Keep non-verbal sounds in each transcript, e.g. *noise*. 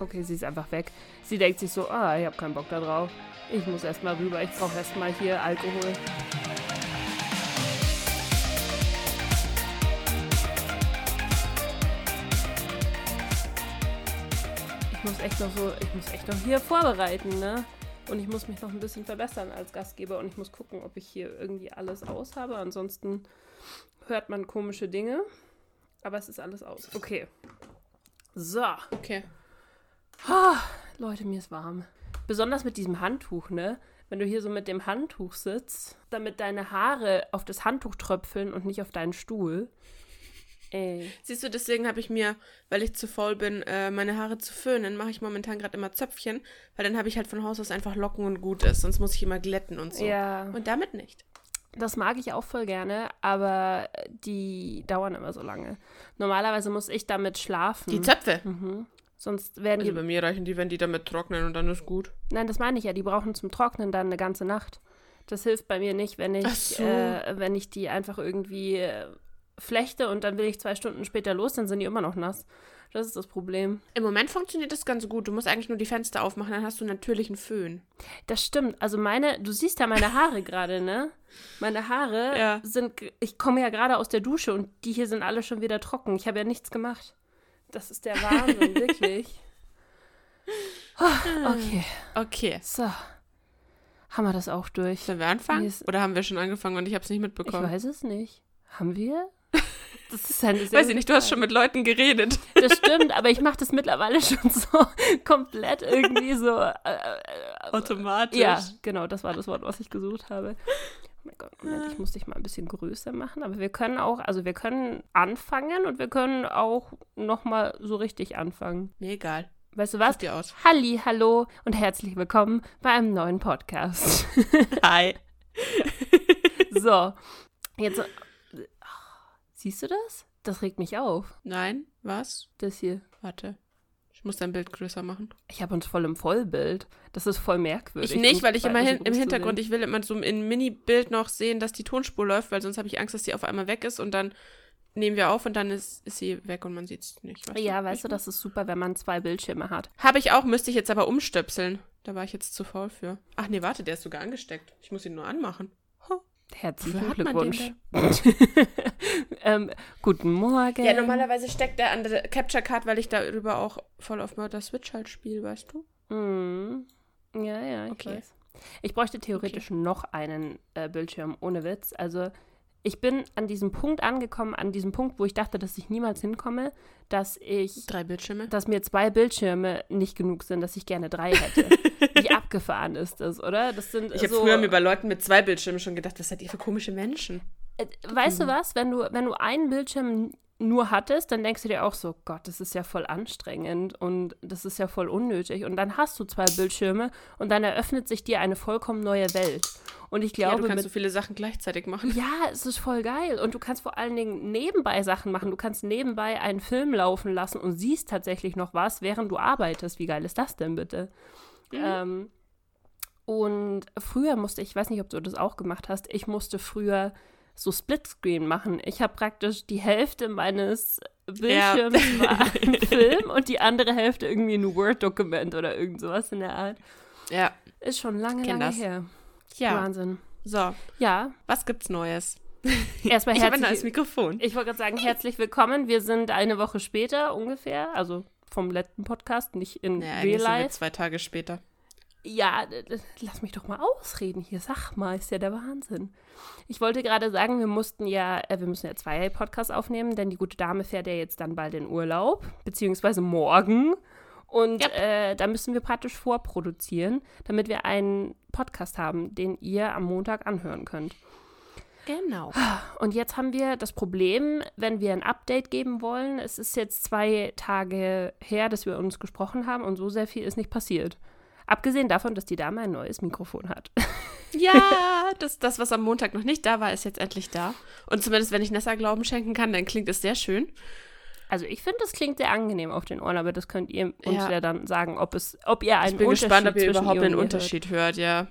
Okay, sie ist einfach weg. Sie denkt sich so, ah, ich habe keinen Bock da drauf. Ich muss erstmal rüber, ich brauche erstmal hier Alkohol. Ich muss echt noch so, ich muss echt noch hier vorbereiten, ne? Und ich muss mich noch ein bisschen verbessern als Gastgeber und ich muss gucken, ob ich hier irgendwie alles aus habe. Ansonsten hört man komische Dinge. Aber es ist alles aus. Okay. So. Okay. Ah, Leute, mir ist warm. Besonders mit diesem Handtuch, ne? Wenn du hier so mit dem Handtuch sitzt, damit deine Haare auf das Handtuch tröpfeln und nicht auf deinen Stuhl. Ey. Siehst du, deswegen habe ich mir, weil ich zu faul bin, äh, meine Haare zu föhnen, mache ich momentan gerade immer Zöpfchen, weil dann habe ich halt von Haus aus einfach Locken und gut ist, sonst muss ich immer glätten und so. Ja. Und damit nicht. Das mag ich auch voll gerne, aber die dauern immer so lange. Normalerweise muss ich damit schlafen. Die Zöpfe. Mhm. Sonst werden Also die. bei mir reichen die, wenn die damit trocknen und dann ist gut. Nein, das meine ich ja. Die brauchen zum Trocknen dann eine ganze Nacht. Das hilft bei mir nicht, wenn ich, so. äh, wenn ich die einfach irgendwie äh, flechte und dann will ich zwei Stunden später los, dann sind die immer noch nass. Das ist das Problem. Im Moment funktioniert das ganz gut. Du musst eigentlich nur die Fenster aufmachen, dann hast du natürlichen Föhn. Das stimmt. Also meine, du siehst ja meine Haare *laughs* gerade, ne? Meine Haare Ja. sind, ich komme ja gerade aus der Dusche und die hier sind alle schon wieder trocken. Ich habe ja nichts gemacht. Das ist der Wahnsinn, wirklich. *laughs* Ah, Okay, Okay. so. Haben wir das auch durch? Sollen wir anfangen? Ist- Oder haben wir schon angefangen und ich habe es nicht Ich mitbekommen? weiß es nicht. Haben wir? *laughs* Das ist sehr Weiß ich nicht, du hast schon mit Leuten geredet. Das stimmt, aber ich mache das mittlerweile *laughs* schon so komplett irgendwie so. Äh, äh, Automatisch. ja, genau, das war das Wort, was ich gesucht habe. Oh mein Gott, Moment, ich muss dich mal ein bisschen größer machen, aber wir können auch, also wir können anfangen und wir können auch noch mal so richtig anfangen. Mir egal. Weißt du was? Dir aus. Halli, hallo und herzlich willkommen bei einem neuen Podcast. *laughs* Hi. *laughs* so, jetzt. Siehst du das? Das regt mich auf. Nein, was? Das hier. Warte. Ich muss dein Bild größer machen. Ich habe uns voll im Vollbild. Das ist voll merkwürdig. Ich nicht, weil ich immer so hin, im Hintergrund, ich will immer so im Mini-Bild noch sehen, dass die Tonspur läuft, weil sonst habe ich Angst, dass die auf einmal weg ist und dann nehmen wir auf und dann ist, ist sie weg und man sieht es nicht. Ja, weißt du, das ist super, wenn man zwei Bildschirme hat. Habe ich auch, müsste ich jetzt aber umstöpseln. Da war ich jetzt zu faul für. Ach nee, warte, der ist sogar angesteckt. Ich muss ihn nur anmachen. Herzlichen Glückwunsch. *laughs* ähm, guten Morgen. Ja, normalerweise steckt der an der Capture Card, weil ich darüber auch voll auf Murder Switch halt spiele, weißt du? Mhm. Ja, ja, ich Okay. weiß. Ich bräuchte theoretisch noch einen äh, Bildschirm, ohne Witz. Also ich bin an diesem Punkt angekommen, an diesem Punkt, wo ich dachte, dass ich niemals hinkomme, dass ich, Drei Bildschirme. dass mir zwei Bildschirme nicht genug sind, dass ich gerne drei hätte. *laughs* Wie abgefahren ist das, oder? Das sind Ich habe so, früher mir bei Leuten mit zwei Bildschirmen schon gedacht, was seid ihr für komische Menschen? Äh, Weißt du was, wenn du, wenn du einen Bildschirm nur hattest, dann denkst du dir auch so, Gott, das ist ja voll anstrengend und das ist ja voll unnötig. Und dann hast du zwei Bildschirme und dann eröffnet sich dir eine vollkommen neue Welt. Und ich Ja, glaube, du kannst mit, so viele Sachen gleichzeitig machen. ja, es ist voll geil. Und du kannst vor allen Dingen nebenbei Sachen machen. Du kannst nebenbei einen Film laufen lassen und siehst tatsächlich noch was, während du arbeitest. Wie geil ist das denn bitte? Ähm, und früher musste ich, ich weiß nicht, ob du das auch gemacht hast, ich musste früher so Splitscreen machen. Ich habe praktisch die Hälfte meines Bildschirms war ein *laughs* Film und die andere Hälfte irgendwie ein Word-Dokument oder irgend sowas in der Art. Ja. Ist schon lange, lange das. her. Ja. Wahnsinn. So, Ja, was gibt's Neues? *laughs* erstmal Ich habe ein herzlich neues Mikrofon. Ich wollte gerade sagen, herzlich willkommen. Wir sind eine Woche später ungefähr, also vom letzten Podcast, nicht in Naja, Real Life. zwei Tage später. Ja, lass mich doch mal ausreden hier. Sag mal, ist ja der Wahnsinn. Ich wollte gerade sagen, wir mussten ja, äh, wir müssen ja zwei Podcasts aufnehmen, denn die gute Dame fährt ja jetzt dann bald in Urlaub, beziehungsweise morgen. Und Yep. äh, da müssen wir praktisch vorproduzieren, damit wir einen Podcast haben, den ihr am Montag anhören könnt. Genau. Und jetzt haben wir das Problem, wenn wir ein Update geben wollen, es ist jetzt zwei Tage her, dass wir uns gesprochen haben und so sehr viel ist nicht passiert. Abgesehen davon, dass die Dame ein neues Mikrofon hat. *laughs* Ja, das, das, was am Montag noch nicht da war, ist jetzt endlich da. Und zumindest, wenn ich Nessa Glauben schenken kann, dann klingt es sehr schön. Also ich finde, das klingt sehr angenehm auf den Ohren, aber das könnt ihr uns ja, Ja. dann sagen, ob es, ob ihr einen Ich bin Unterschied gespannt, ob ihr überhaupt einen Unterschied hört, ja.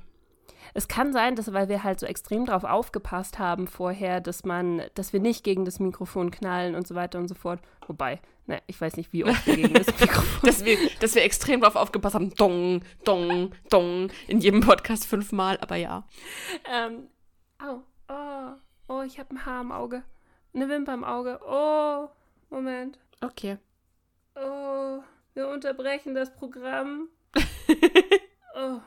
Es kann sein, dass, weil wir halt so extrem drauf aufgepasst haben vorher, dass man, dass wir nicht gegen das Mikrofon knallen und so weiter und so fort. Wobei, ne, ich weiß nicht, wie oft wir gegen das *laughs* Mikrofon. dass, wir, dass wir extrem drauf aufgepasst haben. Dong, dong, dong. In jedem Podcast fünfmal, aber ja. ähm, au, oh, oh, ich habe ein Haar im Auge. Eine Wimper im Auge. Oh, Moment. Okay. Oh, wir unterbrechen das Programm. *laughs* oh,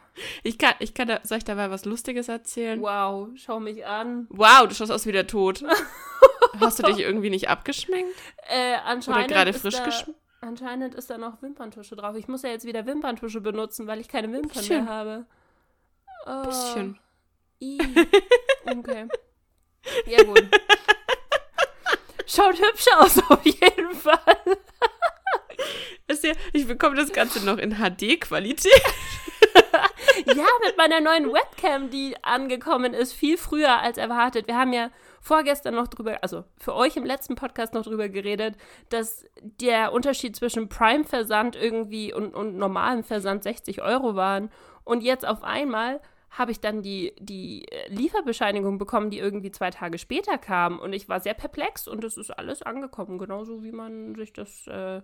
Ich kann, ich kann da, soll ich dabei was Lustiges erzählen? wow, schau mich an. Wow, du schaust aus wie der Tod. *laughs* Hast du dich irgendwie nicht abgeschminkt? Äh, anscheinend Oder gerade frisch geschminkt? Anscheinend ist da noch Wimperntusche drauf. Ich muss ja jetzt wieder Wimperntusche benutzen, weil ich keine Wimpern Bisschen. mehr habe. Oh, Bisschen. i. *laughs* Okay. Ja, gut. Schaut hübsch aus, *laughs* auf jeden Fall. Ist ja, ich bekomme das Ganze noch in HD-Qualität. *laughs* Ja, mit meiner neuen Webcam, die angekommen ist, viel früher als erwartet. Wir haben ja vorgestern noch drüber, also für euch im letzten Podcast noch drüber geredet, dass der Unterschied zwischen Prime-Versand irgendwie und, und normalem Versand 60 Euro waren. Und jetzt auf einmal habe ich dann die, die Lieferbescheinigung bekommen, die irgendwie zwei Tage später kam. Und ich war sehr perplex und es ist alles angekommen, genauso wie man sich das äh,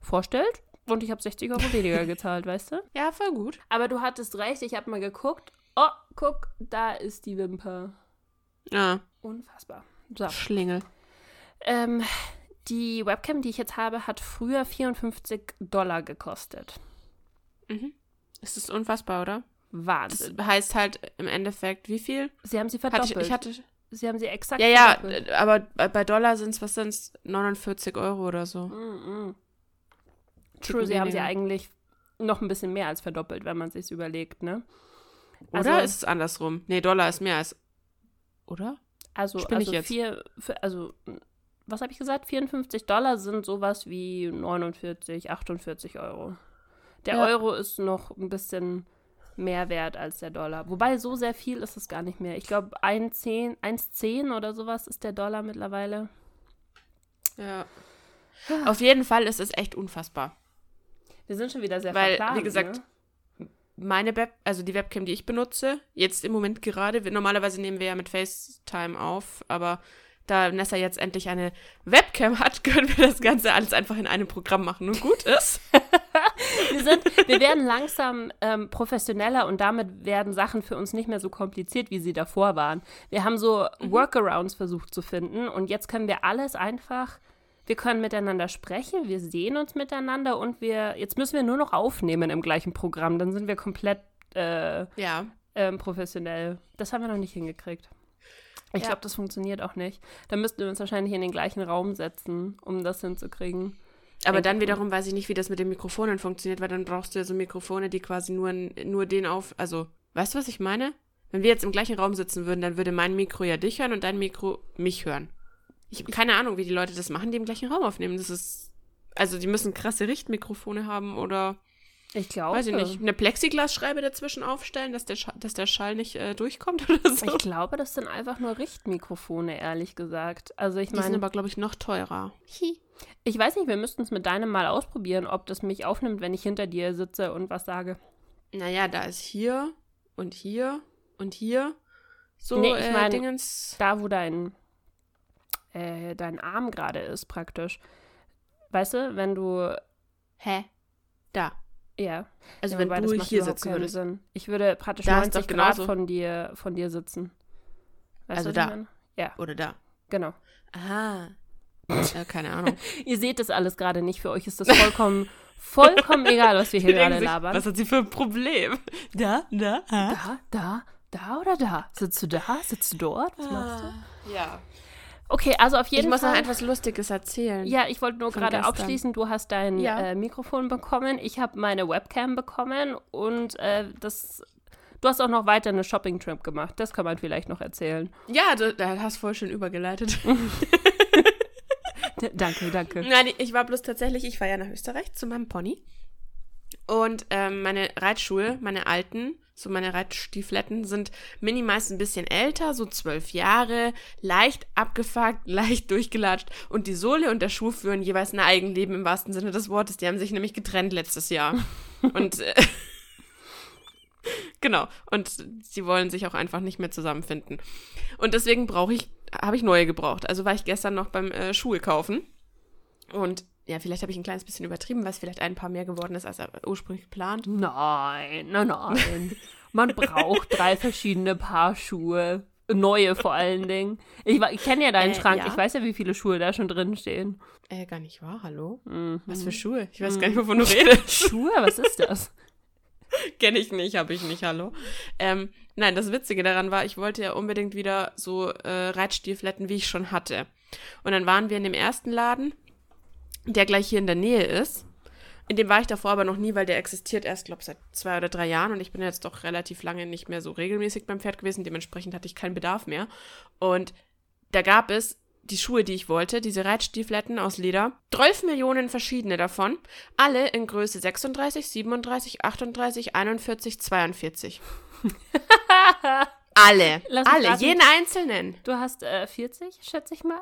vorstellt. Und ich habe 60 Euro weniger gezahlt, weißt du? Ja, voll gut. Aber du hattest recht, ich habe mal geguckt. Oh, guck, da ist die Wimper. Ja, Unfassbar. So. Schlingel. Ähm, die Webcam, die ich jetzt habe, hat früher 54 Dollar gekostet. Mhm. Es ist unfassbar, oder? Das Wahnsinn. heißt halt im Endeffekt, wie viel? Sie haben sie Hatte verdoppelt. ich, ich hatte, sie haben sie exakt ja, ja, verdoppelt. aber bei Dollar sind es, was sind es? 49 Euro oder so. Mm, mm. True, sie haben sie eigentlich noch ein bisschen mehr als verdoppelt, wenn man sich überlegt, ne? Oder Also- ist es andersrum? Nee, Dollar ist mehr als. Oder? Also, Spinne ich also? Vier, also was habe ich gesagt? 54 Dollar sind sowas wie 49, 48 Euro. Der Ja. Euro ist noch ein bisschen mehr wert als der Dollar. Wobei so sehr viel ist es gar nicht mehr. Ich glaube, 1,10 1,10 oder sowas ist der Dollar mittlerweile. Ja. Auf jeden Fall ist es echt unfassbar. Wir sind schon wieder sehr Weil, wie verplant, gesagt, ne? Meine Web, also die Webcam, die ich benutze, jetzt im Moment gerade, normalerweise nehmen wir ja mit FaceTime auf, aber da Nessa jetzt endlich eine Webcam hat, *laughs* können wir das Ganze alles einfach in einem Programm machen und gut ist. *laughs* wir, sind, wir werden langsam ähm, professioneller und damit werden Sachen für uns nicht mehr so kompliziert, wie sie davor waren. Wir haben so Workarounds versucht zu finden und jetzt können wir alles einfach, wir können miteinander sprechen, wir sehen uns miteinander und wir, jetzt müssen wir nur noch aufnehmen im gleichen Programm, dann sind wir komplett äh, Ja. ähm, professionell. Das haben wir noch nicht hingekriegt. Ich Ja. glaube, das funktioniert auch nicht. Da müssten wir uns wahrscheinlich in den gleichen Raum setzen, um das hinzukriegen. Aber dann wiederum weiß ich nicht, wie das mit den Mikrofonen funktioniert, weil dann brauchst du ja so Mikrofone, die quasi nur, nur den auf. Also, weißt du, was ich meine? Wenn wir jetzt im gleichen Raum sitzen würden, dann würde mein Mikro ja dich hören und dein Mikro mich hören. Ich habe keine Ahnung, wie die Leute das machen, die im gleichen Raum aufnehmen. Das ist. Also, die müssen krasse Richtmikrofone haben oder, Ich glaube. weiß ich nicht, eine Plexiglasscheibe dazwischen aufstellen, dass der, Scha dass der Schall nicht äh, durchkommt *laughs* oder so. Ich glaube, das sind einfach nur Richtmikrofone, ehrlich gesagt. Also ich die sind meine, aber, glaube ich, noch teurer. ich weiß nicht, wir müssten es mit deinem mal ausprobieren, ob das mich aufnimmt, wenn ich hinter dir sitze und was sage. Naja, da ist hier und hier und hier so Nee, ich äh, mein- Dingens. Da, wo dein, äh, dein Arm gerade ist, praktisch. Weißt du, wenn du, Hä? Da. ja. Also ja, wenn du hier sitzen würdest. Sinn. Ich würde praktisch Da ist 90 doch Grad von dir, von dir sitzen. Weißt Also da. Ja, Oder da. genau. Aha. Ja, keine Ahnung. *laughs* Ihr seht das alles gerade nicht. Für euch ist das vollkommen, vollkommen *laughs* egal, was wir hier gerade labern. Was hat sie für ein Problem? Da, da, Da, da, da oder da? Sitzt du da? Sitzt du dort? Was machst du? Ja. Okay, also auf jeden Ich muss noch Fall. etwas Lustiges erzählen. ja, ich wollte nur gerade abschließen, du hast dein Ja. äh, Mikrofon bekommen, ich habe meine Webcam bekommen und äh, das. Du hast auch noch weiter eine Shopping-Trip gemacht. Das kann man vielleicht noch erzählen. Ja, du, da hast voll schön übergeleitet. *laughs* Danke, danke. Nein, ich war bloß tatsächlich, ich war ja nach Österreich zu meinem Pony. Und ähm, meine Reitschuhe, meine alten, so meine Reitstiefletten, sind mini meist ein bisschen älter, so zwölf Jahre, leicht abgefuckt, *laughs* leicht durchgelatscht. Und die Sohle und der Schuh führen jeweils ein Eigenleben im wahrsten Sinne des Wortes. Die haben sich nämlich getrennt letztes Jahr. *laughs* und äh, *laughs* Genau. Und sie wollen sich auch einfach nicht mehr zusammenfinden. Und deswegen brauche ich, habe ich neue gebraucht. Also war ich gestern noch beim äh, Schuhe kaufen. Und ja, vielleicht habe ich ein kleines bisschen übertrieben, weil es vielleicht ein paar mehr geworden ist, als ursprünglich geplant. Nein, nein, nein. Man braucht drei verschiedene Paar Schuhe. Neue vor allen Dingen. Ich, ich kenne ja deinen Äh, Schrank. ja. Ich weiß ja, wie viele Schuhe da schon drin stehen. Äh, gar nicht wahr, hallo? Mhm. Was für Schuhe? Ich weiß gar nicht, wovon du *laughs* redest. Schuhe? Was ist das? *laughs* Kenne ich nicht, habe ich nicht, hallo. Ähm, nein, das Witzige daran war, ich wollte ja unbedingt wieder so äh, Reitstiefeletten, wie ich schon hatte. Und dann waren wir in dem ersten Laden, der gleich hier in der Nähe ist. In dem war ich davor aber noch nie, weil der existiert erst, glaube ich, seit zwei oder drei Jahren und ich bin jetzt doch relativ lange nicht mehr so regelmäßig beim Pferd gewesen. Dementsprechend hatte ich keinen Bedarf mehr. Und da gab es die Schuhe, die ich wollte, diese Reitstiefeletten aus Leder. 12 Millionen verschiedene davon. Alle in Größe 36, 37, 38, 41, 42. alle. Alle. Jeden einzelnen. Du hast äh, 40, schätze ich mal.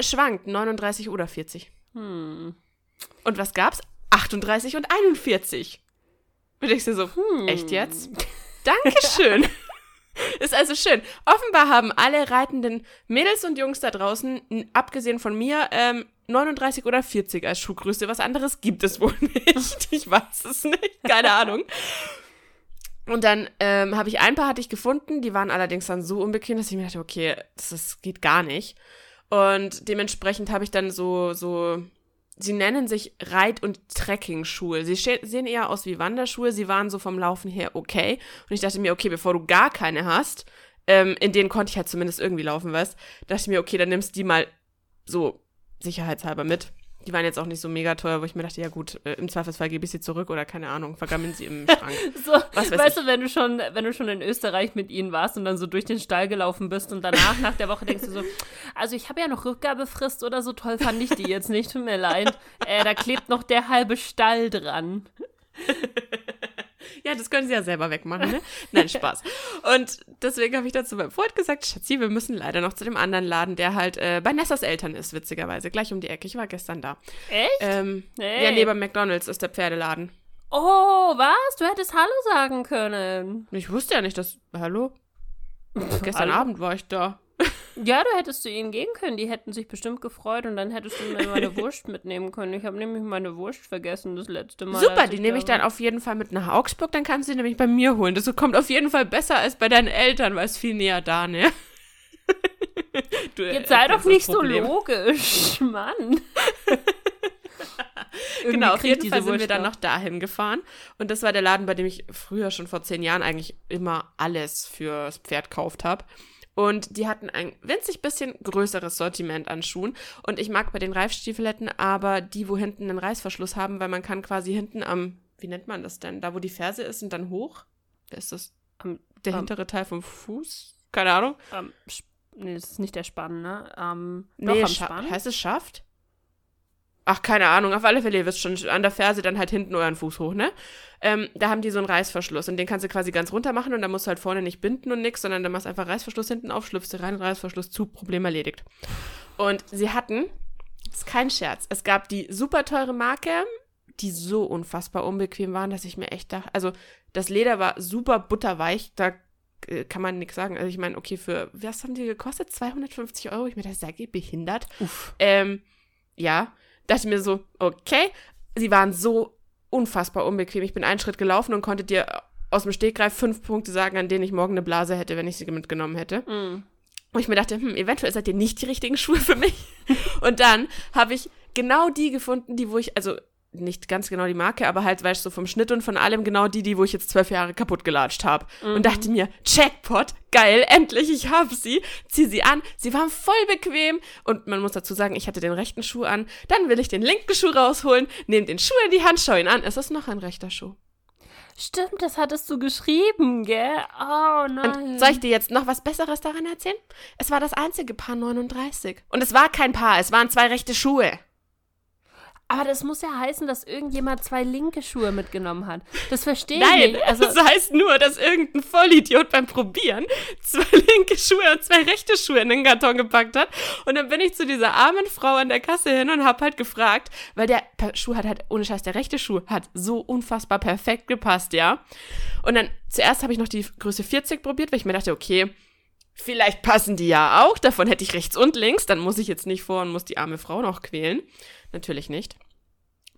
Schwankt 39 oder 40. Hm. Und was gab's? 38 und 41. Und ich so, Hm. echt jetzt? *laughs* Dankeschön. *laughs* Ist also schön. Offenbar haben alle reitenden Mädels und Jungs da draußen, abgesehen von mir, ähm, 39 oder 40 als Schuhgröße. Was anderes gibt es wohl *laughs* nicht. Ich weiß es nicht. Keine Ahnung. Und dann ähm, habe ich ein paar hatte ich gefunden, die waren allerdings dann so unbequem, dass ich mir dachte, okay, das, das geht gar nicht. Und dementsprechend habe ich dann so, so, sie nennen sich Reit- und Trekking-Schuhe. Sie sehen eher aus wie Wanderschuhe, sie waren so vom Laufen her okay. Und ich dachte mir, okay, bevor du gar keine hast, ähm, in denen konnte ich halt zumindest irgendwie laufen, weißt, dachte ich mir, okay, dann nimmst die mal so sicherheitshalber mit. Die waren jetzt auch nicht so mega teuer, wo ich mir dachte, ja gut, äh, im Zweifelsfall gebe ich sie zurück oder keine Ahnung, vergammeln sie im *laughs* Schrank. So, Was weiß weißt du, wenn du schon, wenn du schon in Österreich mit ihnen warst und dann so durch den Stall gelaufen bist und danach nach der Woche denkst du so, also ich habe ja noch Rückgabefrist oder so toll fand ich die jetzt nicht, tut mir leid. Äh, da klebt noch der halbe Stall dran. *laughs* Ja, das können sie ja selber wegmachen, ne? Nein, Spaß. Und deswegen habe ich dazu meinem Freund gesagt, Schatzi, wir müssen leider noch zu dem anderen Laden, der halt äh, bei Nessas Eltern ist, witzigerweise. Gleich um die Ecke. Ich war gestern da. Echt? Ähm, Hey. Ja, neben McDonalds ist der Pferdeladen. Oh, was? Du hättest Hallo sagen können. Ich wusste ja nicht, dass. Hallo? Gestern Hallo? Abend war ich da. Ja, du hättest zu ihnen gehen können. Die hätten sich bestimmt gefreut und dann hättest du mir *laughs* meine Wurst mitnehmen können. Ich habe nämlich meine Wurst vergessen das letzte Mal. Super, die nehme ich dann auf jeden Fall mit nach Augsburg, dann kannst du sie nämlich bei mir holen. Das kommt auf jeden Fall besser als bei deinen Eltern, weil es viel näher da, ne? *laughs* Du Jetzt sei doch nicht so logisch, *laughs* Mann. Genau, auf jeden diese Fall sind wir Wurst dann noch. noch dahin gefahren. Und das war der Laden, bei dem ich früher schon vor zehn Jahren eigentlich immer alles fürs Pferd gekauft habe. Und die hatten ein winzig bisschen größeres Sortiment an Schuhen. Und ich mag bei den Reifstiefeletten aber die, wo hinten einen Reißverschluss haben, weil man kann quasi hinten am, wie nennt man das denn? Da, wo die Ferse ist und dann hoch. Wer ist das? Am- Der am- hintere Teil vom Fuß? Keine Ahnung. Sp- nee, das ist nicht der Spann, ne? Ähm, Nee, am Spann. heißt es Schaft? Ach, keine Ahnung. Auf alle Fälle, ihr wisst schon, an der Ferse dann halt hinten euren Fuß hoch, ne? Ähm, da haben die so einen Reißverschluss und den kannst du quasi ganz runter machen und dann musst du halt vorne nicht binden und nix, sondern dann machst du einfach Reißverschluss hinten auf, schlüpfst du rein, Reißverschluss zu, Problem erledigt. Und sie hatten, das ist kein Scherz, es gab die super teure Marke, die so unfassbar unbequem waren, dass ich mir echt dachte, also das Leder war super butterweich, da äh, kann man nichts sagen. Also ich meine, okay, für, was haben die gekostet? 250 Euro? Ich mir dachte, seid ihr behindert? Uff. Ähm, ja, dachte mir so, okay. Sie waren so unfassbar unbequem. Ich bin einen Schritt gelaufen und konnte dir aus dem Stegreif fünf Punkte sagen, an denen ich morgen eine Blase hätte, wenn ich sie mitgenommen hätte. Mm. Und ich mir dachte, hm, eventuell seid ihr nicht die richtigen Schuhe für mich. *laughs* und dann habe ich genau die gefunden, die, wo ich, also nicht ganz genau die Marke, aber halt, weißt du, so vom Schnitt und von allem genau die, die, wo ich jetzt zwölf Jahre kaputt gelatscht habe. Und dachte mir, Jackpot, geil, endlich, ich habe sie, zieh sie an. Sie waren voll bequem und man muss dazu sagen, ich hatte den rechten Schuh an. Dann will ich den linken Schuh rausholen, nehme den Schuh in die Hand, schau ihn an. Es ist noch ein rechter Schuh. Stimmt, das hattest du geschrieben, gell? Oh nein. Und soll ich dir jetzt noch was Besseres daran erzählen? Es war das einzige Paar 39. Und es war kein Paar, es waren zwei rechte Schuhe. Aber das muss ja heißen, dass irgendjemand zwei linke Schuhe mitgenommen hat. Das verstehe Nein, ich nicht. Also, das heißt nur, dass irgendein Vollidiot beim Probieren zwei linke Schuhe und zwei rechte Schuhe in den Karton gepackt hat. Und dann bin ich zu dieser armen Frau an der Kasse hin und hab halt gefragt, weil der Schuh hat halt, ohne Scheiß, der rechte Schuh hat so unfassbar perfekt gepasst, ja. Und dann, zuerst habe ich noch die Größe 40 probiert, weil ich mir dachte, okay, vielleicht passen die ja auch, davon hätte ich rechts und links, dann muss ich jetzt nicht vor und muss die arme Frau noch quälen. Natürlich nicht.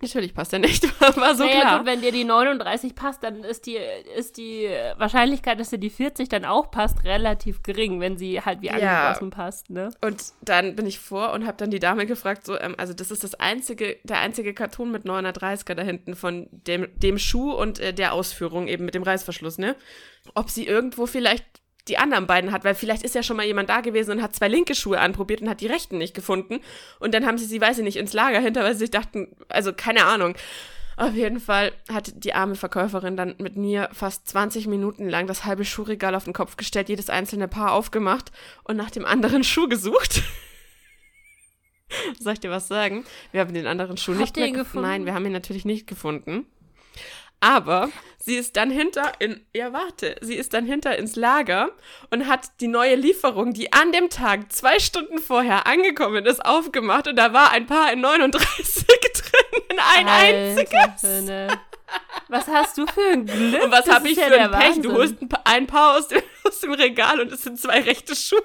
Natürlich passt er nicht, *laughs* war so naja, klar. gut, wenn dir die 39 passt, dann ist die, ist die Wahrscheinlichkeit, dass dir die 40 dann auch passt, relativ gering, wenn sie halt wie Ja. angegossen passt, ne? Und dann bin ich vor und habe dann die Dame gefragt, so, ähm, also das ist das einzige, der einzige Karton mit 930er da hinten von dem, dem Schuh und äh, der Ausführung eben mit dem Reißverschluss, ne? Ob sie irgendwo vielleicht die anderen beiden hat, weil vielleicht ist ja schon mal jemand da gewesen und hat zwei linke Schuhe anprobiert und hat die rechten nicht gefunden. Und dann haben sie sie, weiß ich nicht, ins Lager hinter, weil sie sich dachten, also keine Ahnung. Auf jeden Fall hat die arme Verkäuferin dann mit mir fast 20 Minuten lang das halbe Schuhregal auf den Kopf gestellt, jedes einzelne Paar aufgemacht und nach dem anderen Schuh gesucht. *laughs* Soll ich dir was sagen? Wir haben den anderen Schuh Habt nicht mehr gefunden? Nein, wir haben ihn natürlich nicht gefunden. Aber sie ist dann hinter in, ja warte, sie ist dann hinter ins Lager und hat die neue Lieferung, die an dem Tag zwei Stunden vorher angekommen ist, aufgemacht und da war ein Paar in 39 *laughs* drin, in ein Alter einziges. Was hast du für ein Glück? Und was habe ich ja für ein Pech? Du Wahnsinn. holst ein, Pa- ein Paar aus dem, *laughs* aus dem Regal und es sind zwei rechte Schuhe.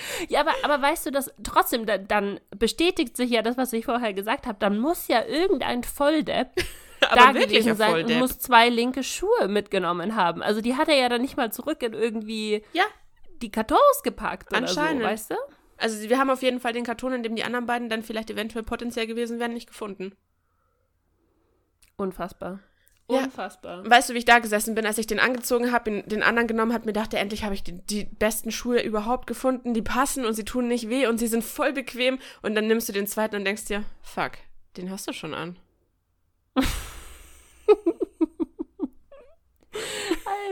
*laughs* Ja, aber, aber weißt du, das trotzdem, da, dann bestätigt sich ja das, was ich vorher gesagt habe. Dann muss ja irgendein Volldepp *laughs* da gewesen ein sein und Volldepp. muss zwei linke Schuhe mitgenommen haben. Also die hat er ja dann nicht mal zurück in irgendwie Ja, die Kartons gepackt oder Anscheinend. so, weißt du? Also wir haben auf jeden Fall den Karton, in dem die anderen beiden dann vielleicht eventuell potenziell gewesen wären, nicht gefunden. Unfassbar. Ja. Unfassbar. Weißt du, wie ich da gesessen bin, als ich den angezogen habe, den anderen genommen habe, mir dachte, endlich habe ich die, die besten Schuhe überhaupt gefunden, die passen und sie tun nicht weh und sie sind voll bequem und dann nimmst du den zweiten und denkst dir, fuck, den hast du schon an. *laughs*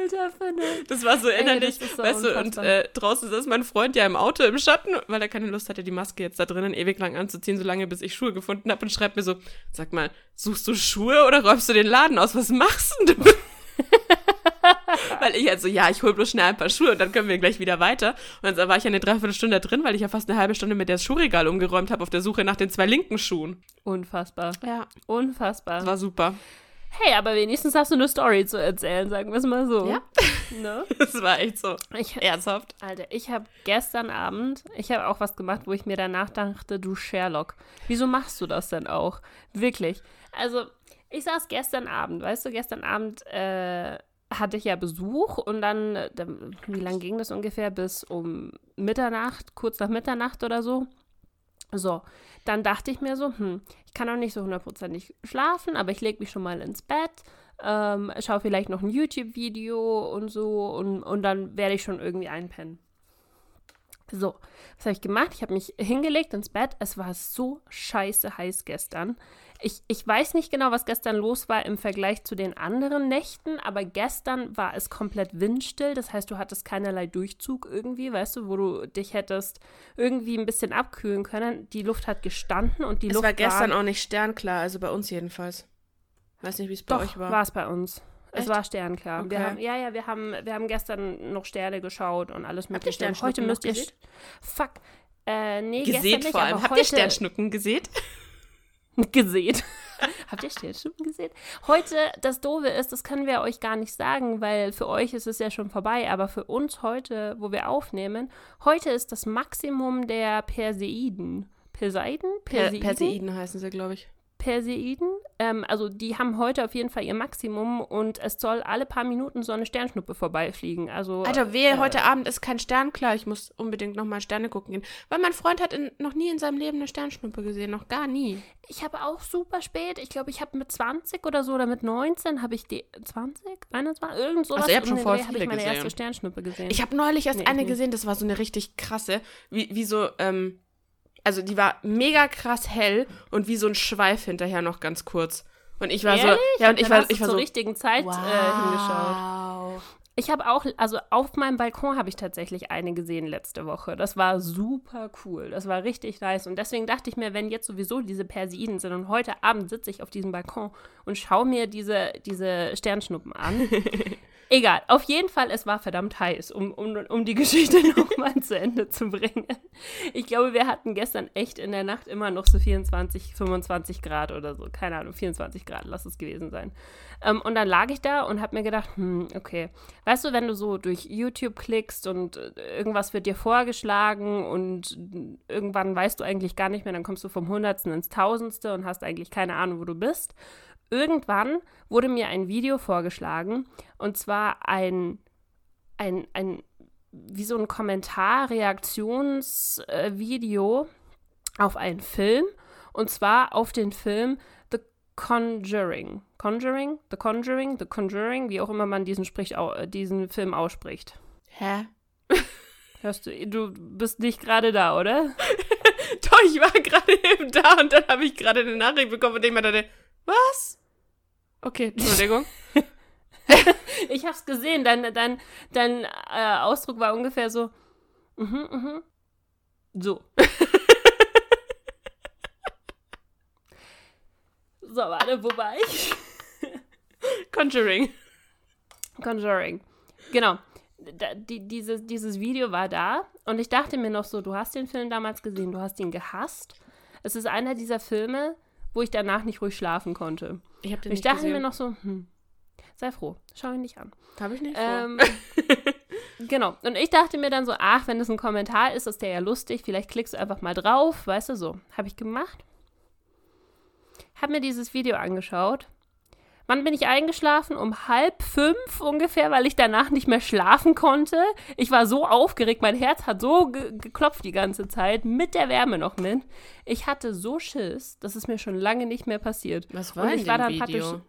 Alter, Finne. Das war so Ey, innerlich, das ist so weißt du, und äh, draußen saß mein Freund ja im Auto im Schatten, weil er keine Lust hatte, die Maske jetzt da drinnen ewig lang anzuziehen, solange bis ich Schuhe gefunden habe und schreibt mir so, sag mal, suchst du Schuhe oder räumst du den Laden aus? Was machst denn du? *laughs* weil ich halt so, ja, ich hol bloß schnell ein paar Schuhe und dann können wir gleich wieder weiter. Und dann war ich ja eine Dreiviertelstunde da drin, weil ich ja fast eine halbe Stunde mit der Schuhregal umgeräumt habe auf der Suche nach den zwei linken Schuhen. Unfassbar. Ja, Unfassbar. war super. Hey, aber wenigstens hast du eine Story zu erzählen, sagen wir es mal so. Ja. *laughs* Ne? *laughs* Das war echt so Ich, ernsthaft. Alter, ich habe gestern Abend, ich habe auch was gemacht, wo ich mir danach dachte, du Sherlock, wieso machst du das denn auch? Wirklich. Also, ich saß gestern Abend, weißt du, gestern Abend äh, hatte ich ja Besuch und dann, äh, dann, wie lange ging das ungefähr? Bis um Mitternacht, kurz nach Mitternacht oder so. So, dann dachte ich mir so, hm, kann auch nicht so hundertprozentig schlafen, aber ich lege mich schon mal ins Bett, ähm, schaue vielleicht noch ein YouTube-Video und so und, und dann werde ich schon irgendwie einpennen. So, was habe ich gemacht? Ich habe mich hingelegt ins Bett. Es war so scheiße heiß gestern. Ich, ich weiß nicht genau, was gestern los war im Vergleich zu den anderen Nächten, aber gestern war es komplett windstill. Das heißt, du hattest keinerlei Durchzug irgendwie, weißt du, wo du dich hättest irgendwie ein bisschen abkühlen können. Die Luft hat gestanden und die Es Luft war gestern war, auch nicht sternklar, also bei uns jedenfalls. Weiß nicht, wie es bei euch war. war es bei uns. Es Echt? war sternklar. Wir Okay. haben, ja, ja, wir haben, wir haben gestern noch Sterne geschaut und alles ihr mögliche. Und Sternschnuppen Heute noch müsst ihr. gesehen? Fuck. Äh, nee, gestern Gesät vor allem. Habt heute, ihr Sternschnucken gesät? *laughs* gesehen. Habt ihr Sternschnuppen gesehen? Heute, das Doofe ist, das können wir euch gar nicht sagen, weil für euch ist es ja schon vorbei, aber für uns heute, wo wir aufnehmen, heute ist das Maximum der Perseiden. Perseiden? Per Perseiden? Perseiden heißen sie, glaube ich. Perseiden. Ähm, also die haben heute auf jeden Fall ihr Maximum und es soll alle paar Minuten so eine Sternschnuppe vorbeifliegen. Also Alter, wehe, äh, heute Abend ist kein Stern klar. Ich muss unbedingt nochmal Sterne gucken gehen. Weil mein Freund hat in, noch nie in seinem Leben eine Sternschnuppe gesehen. Noch gar nie. Ich habe auch super spät, ich glaube, ich habe mit 20 oder so oder mit 19 habe ich die 20, 21, irgend sowas Ach so, ihr habt schon den voll Dreh habe viele ich meine gesehen. erste Sternschnuppe gesehen. Ich habe neulich erst Nee, ich eine nicht. gesehen, das war so eine richtig krasse. Wie, wie so, ähm, also die war mega krass hell und wie so ein Schweif hinterher noch ganz kurz. Und ich war Ehrlich? so, ja, und ich Dann war, ich war zur so, richtigen Zeit äh, hingeschaut. wow. Ich habe auch, also auf meinem Balkon habe ich tatsächlich eine gesehen letzte Woche. Das war super cool. Das war richtig nice. Und deswegen dachte ich mir, wenn jetzt sowieso diese Perseiden sind und heute Abend sitze ich auf diesem Balkon und schaue mir diese, diese Sternschnuppen an, *laughs* Egal, auf jeden Fall, es war verdammt heiß, um, um, um die *laughs* Geschichte nochmal zu Ende zu bringen. Ich glaube, wir hatten gestern echt in der Nacht immer noch so 24, 25 Grad oder so. Keine Ahnung, 24 Grad, lass es gewesen sein. Ähm, und dann lag ich da und habe mir gedacht, hm, okay. Weißt du, wenn du so durch YouTube klickst und äh, irgendwas wird dir vorgeschlagen und irgendwann weißt du eigentlich gar nicht mehr, dann kommst du vom Hundertsten ins Tausendste und hast eigentlich keine Ahnung, wo du bist irgendwann wurde mir ein Video vorgeschlagen und zwar ein, ein, ein wie so ein Kommentar-Reaktionsvideo äh, auf einen Film und zwar auf den Film The Conjuring. Conjuring? The Conjuring? The Conjuring? Wie auch immer man diesen, Sprich, diesen Film ausspricht. Hä? *laughs* Hörst du, du bist nicht gerade da, oder? *laughs* Doch, ich war gerade eben da und dann habe ich gerade eine Nachricht bekommen, von dem ich mir dachte, was? Okay, Entschuldigung. *laughs* ich hab's gesehen, dein, dein, dein äh, Ausdruck war ungefähr so. Mhm, mhm. So. so, warte, wo war ich? Conjuring. Conjuring. Genau. Da, die, dieses, dieses Video war da und ich dachte mir noch so, du hast den Film damals gesehen, du hast ihn gehasst. Es ist einer dieser Filme, wo ich danach nicht ruhig schlafen konnte. Ich, hab den ich nicht dachte gesehen. mir noch so, hm, sei froh, schau ihn nicht an. Habe ich nicht Ähm, *laughs* genau. Und ich dachte mir dann so, ach, wenn das ein Kommentar ist, ist der ja lustig, vielleicht klickst du einfach mal drauf, weißt du so. Habe ich gemacht. Habe mir dieses Video angeschaut Wann bin ich eingeschlafen? Um halb fünf ungefähr, weil ich danach nicht mehr schlafen konnte. Ich war so aufgeregt, mein Herz hat so ge geklopft die ganze Zeit, mit der Wärme noch mit. Ich hatte so Schiss, das ist mir schon lange nicht mehr passiert. Was war Und ich war dann Video?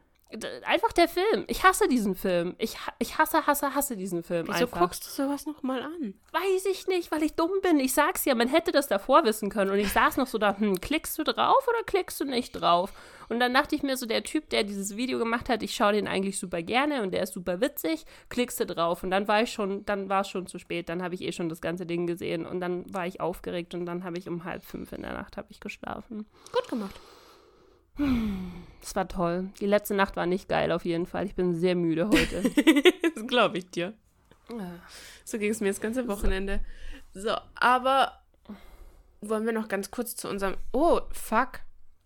Einfach der Film. Ich hasse diesen Film. Ich, ich hasse, hasse, hasse diesen Film. Wieso einfach. guckst du sowas nochmal an? Weiß ich nicht, weil ich dumm bin. Ich sag's ja, man hätte das davor wissen können. Und ich saß noch so da, hm, klickst du drauf oder klickst du nicht drauf? Und dann dachte ich mir so, der Typ, der dieses Video gemacht hat, ich schaue den eigentlich super gerne und der ist super witzig, klickst du drauf. Und dann war ich schon, dann war es schon zu spät. Dann habe ich eh schon das ganze Ding gesehen. Und dann war ich aufgeregt und dann habe ich um halb fünf in der Nacht habe ich geschlafen. Gut gemacht. Das war toll. Die letzte Nacht war nicht geil auf jeden Fall. Ich bin sehr müde heute. *laughs* das glaube ich dir. So ging es mir das ganze Wochenende. So, aber wollen wir noch ganz kurz zu unserem. Oh, fuck.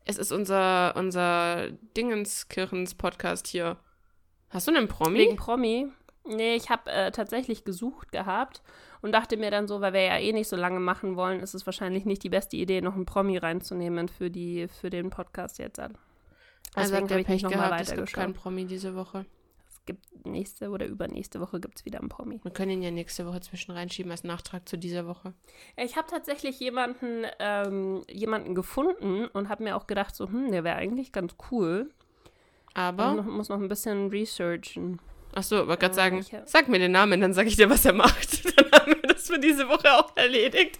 Es ist unser, unser Dingenskirchens-Podcast hier. Hast du einen Promi? Wegen Promi? Nee, ich habe äh, tatsächlich gesucht gehabt und dachte mir dann so, weil wir ja eh nicht so lange machen wollen, ist es wahrscheinlich nicht die beste Idee, noch einen Promi reinzunehmen für, die, für den Podcast jetzt an. also habt ihr habe ich nicht nochmal gehabt, es gibt weitergeschaut. keinen Promi diese Woche. Gibt nächste oder übernächste Woche gibt es wieder einen Promi. Wir können ihn ja nächste Woche zwischen reinschieben als Nachtrag zu dieser Woche. Ich habe tatsächlich jemanden, ähm, jemanden gefunden und habe mir auch gedacht, so, hm, der wäre eigentlich ganz cool. Aber, Ich muss noch ein bisschen researchen. achso, wollte gerade Äh, sagen, hab- sag mir den Namen, dann sage ich dir, was er macht. *laughs* Dann haben wir das für diese Woche auch erledigt.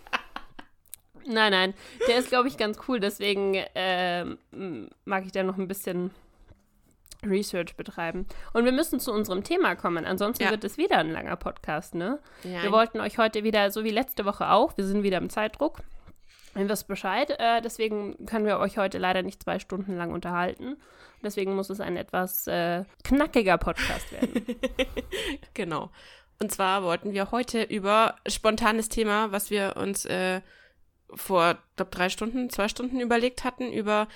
Nein, nein, der ist, glaube ich, ganz cool. Deswegen ähm, mag ich da noch ein bisschen Research betreiben. Und wir müssen zu unserem Thema kommen. Ansonsten Ja. wird es wieder ein langer Podcast, ne? Ja, Wir wollten euch heute wieder, so wie letzte Woche auch, wir sind wieder im Zeitdruck. Ihr wisst Bescheid. Äh, deswegen können wir euch heute leider nicht zwei Stunden lang unterhalten. Deswegen muss es ein etwas äh, knackiger Podcast werden. *laughs* Genau. Und zwar wollten wir heute über spontanes Thema, was wir uns äh, vor, glaube drei Stunden, zwei Stunden überlegt hatten, über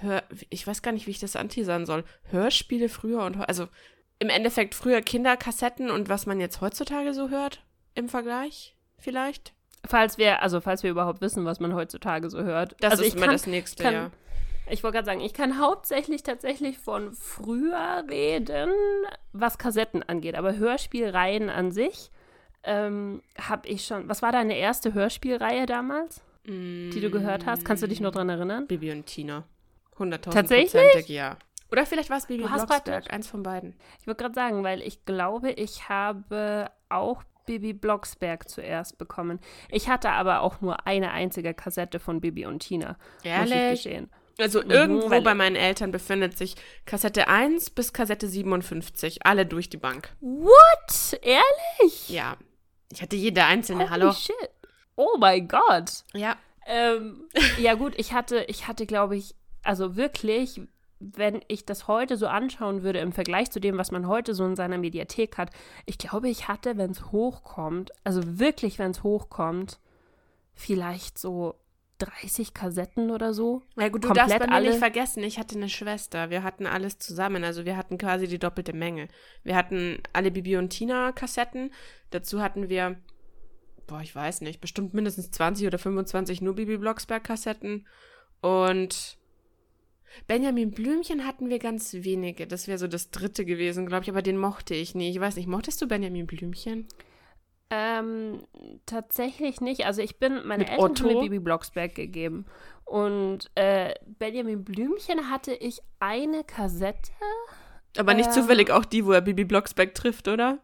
Hör, ich weiß gar nicht, wie ich das anteasern soll. Hörspiele früher und also im Endeffekt früher Kinderkassetten und was man jetzt heutzutage so hört im Vergleich vielleicht. falls wir, also falls wir überhaupt wissen, was man heutzutage so hört. Das also ist ich immer kann, das nächste, kann- ja. Ich wollte gerade sagen, ich kann hauptsächlich tatsächlich von früher reden, was Kassetten angeht, aber Hörspielreihen an sich ähm, habe ich schon. Was war deine erste Hörspielreihe damals, die du gehört hast? Kannst du dich noch dran erinnern? Bibi und Tina. 100.000 Tatsächlich? Prozentig, ja. Oder vielleicht war es Bibi Du hast Blocksberg, eins von beiden. Ich wollte gerade sagen, weil ich glaube, ich habe auch Bibi Blocksberg zuerst bekommen. Ich hatte aber auch nur eine einzige Kassette von Bibi und Tina. Muss ich Ehrlich? gestehen. Also Mhm, irgendwo bei meinen Eltern befindet sich Kassette 1 bis Kassette 57. Alle durch die Bank. What? Ehrlich? Ja. Ich hatte jede einzelne, Holy hallo. shit. Oh mein Gott. Ja. Ähm, ja gut, ich hatte, ich hatte, glaube ich, also wirklich, wenn ich das heute so anschauen würde im Vergleich zu dem, was man heute so in seiner Mediathek hat, ich glaube, ich hatte, wenn es hochkommt, also wirklich, wenn es hochkommt, vielleicht so 30 Kassetten oder so. Ja gut, du Komplett darfst bei mir alle- nicht vergessen, ich hatte eine Schwester. Wir hatten alles zusammen. Also wir hatten quasi die doppelte Menge. Wir hatten alle Bibi und Tina Kassetten. Dazu hatten wir, boah, ich weiß nicht, bestimmt mindestens 20 oder 25 nur Bibi Blocksberg Kassetten. Und Benjamin Blümchen hatten wir ganz wenige. Das wäre so das dritte gewesen, glaube ich. Aber den mochte ich nie. Ich weiß nicht, mochtest du Benjamin Blümchen? Ähm, tatsächlich nicht. Also ich bin, meine Mit Eltern haben mir Otto? Bibi Blocksberg gegeben. Und äh, Benjamin Blümchen hatte ich eine Kassette. Aber nicht Ähm. zufällig auch die, wo er Bibi Blocksberg trifft, oder?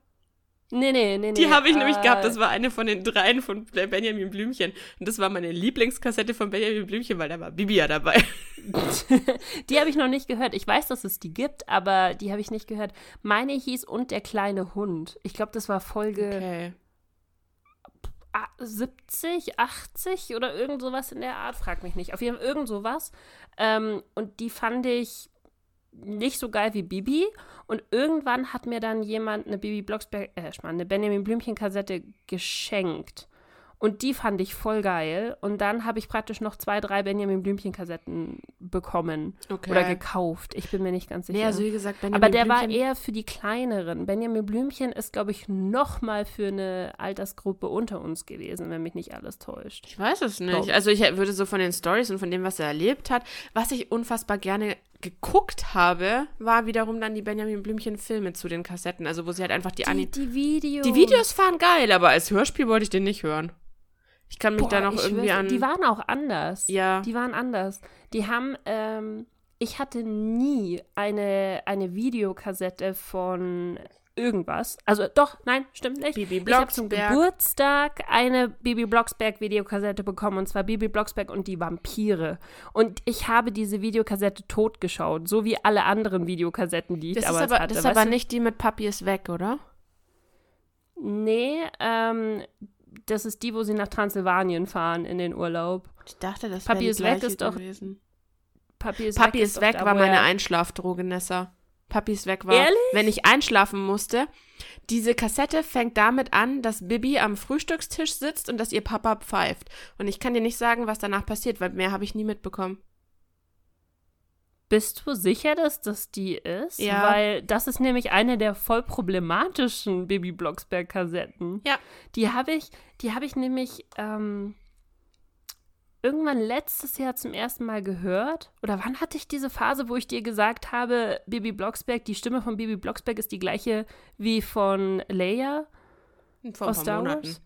Nee, nee, nee, nee. Die habe ich nämlich äh, gehabt. Das war eine von den dreien von Benjamin Blümchen. Und das war meine Lieblingskassette von Benjamin Blümchen, weil da war Bibi ja dabei. *laughs* die habe ich noch nicht gehört. Ich weiß, dass es die gibt, aber die habe ich nicht gehört. Meine hieß Und der kleine Hund. Ich glaube, das war Folge Okay. ah, 70, 80 oder irgend sowas in der Art. Frag mich nicht. Auf jeden Fall irgend sowas. Ähm, und die fand ich nicht so geil wie Bibi. Und irgendwann hat mir dann jemand eine Bibi Blocksberg, äh, eine Benjamin Blümchen-Kassette geschenkt. Und die fand ich voll geil. Und dann habe ich praktisch noch zwei, drei Benjamin Blümchen-Kassetten bekommen. Okay. Oder gekauft. Ich bin mir nicht ganz sicher. Nee, also wie gesagt, Benjamin Aber der war Blümchen, eher für die kleineren. Benjamin Blümchen ist, glaube ich, noch mal für eine Altersgruppe unter uns gewesen, wenn mich nicht alles täuscht. Ich weiß es nicht. ich. Also ich würde so von den Stories und von dem, was er erlebt hat, was ich unfassbar gerne geguckt habe, war wiederum dann die Benjamin Blümchen Filme zu den Kassetten. Also wo sie halt einfach die, Die, Ani die Videos. Die Videos waren geil, aber als Hörspiel wollte ich den nicht hören. Ich kann mich Boah, da noch irgendwie an. Die waren auch anders. ja. Die waren anders. Die haben, ähm, ich hatte nie eine, eine Videokassette von irgendwas. Also doch, nein, stimmt nicht. Bibi Ich habe zum Blocksberg. Geburtstag eine Bibi Blocksberg Videokassette bekommen und zwar Bibi Blocksberg und die Vampire. Und ich habe diese Videokassette totgeschaut, so wie alle anderen Videokassetten, die ich Das ist damals aber, hatte. das ist weißt aber du? nicht die mit Papi ist weg, oder? Nee, ähm, das ist die, wo sie nach Transsilvanien fahren in den Urlaub. Ich dachte, das Papi wäre die ist weg ist doch- gewesen. Papi ist Papi weg. ist doch weg da, war meine Einschlafdroge, Nessa. Papi ist weg war, Ehrlich? wenn ich einschlafen musste. Diese Kassette fängt damit an, dass Bibi am Frühstückstisch sitzt und dass ihr Papa pfeift. Und ich kann dir nicht sagen, was danach passiert, weil mehr habe ich nie mitbekommen. Bist du sicher, dass das die ist? Ja. Weil das ist nämlich eine der voll problematischen Baby Blocksberg-Kassetten. Ja. Die habe ich, die habe ich nämlich ähm, irgendwann letztes Jahr zum ersten Mal gehört. Oder wann hatte ich diese Phase, wo ich dir gesagt habe, Bibi Blocksberg, die Stimme von Bibi Blocksberg ist die gleiche wie von Leia? Vor Aus Star Monaten. Wars?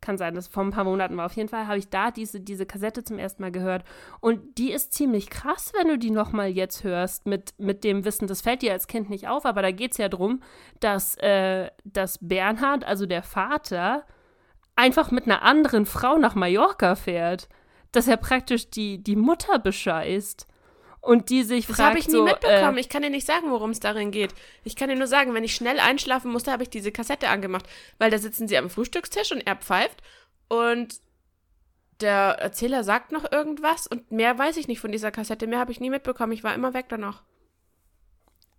Kann sein, dass vor ein paar Monaten war. Auf jeden Fall habe ich da diese, diese Kassette zum ersten Mal gehört. Und die ist ziemlich krass, wenn du die nochmal jetzt hörst, mit, mit dem Wissen. Das fällt dir als Kind nicht auf, aber da geht es ja darum, dass, äh, dass Bernhard, also der Vater, einfach mit einer anderen Frau nach Mallorca fährt. Dass er praktisch die, die Mutter bescheißt. Und die sich Das fragt habe ich nie so, mitbekommen. Äh, ich kann dir nicht sagen, worum es darin geht. Ich kann dir nur sagen, wenn ich schnell einschlafen musste, habe ich diese Kassette angemacht. Weil da sitzen sie am Frühstückstisch und er pfeift. Und der Erzähler sagt noch irgendwas. Und mehr weiß ich nicht von dieser Kassette. Mehr habe ich nie mitbekommen. Ich war immer weg danach.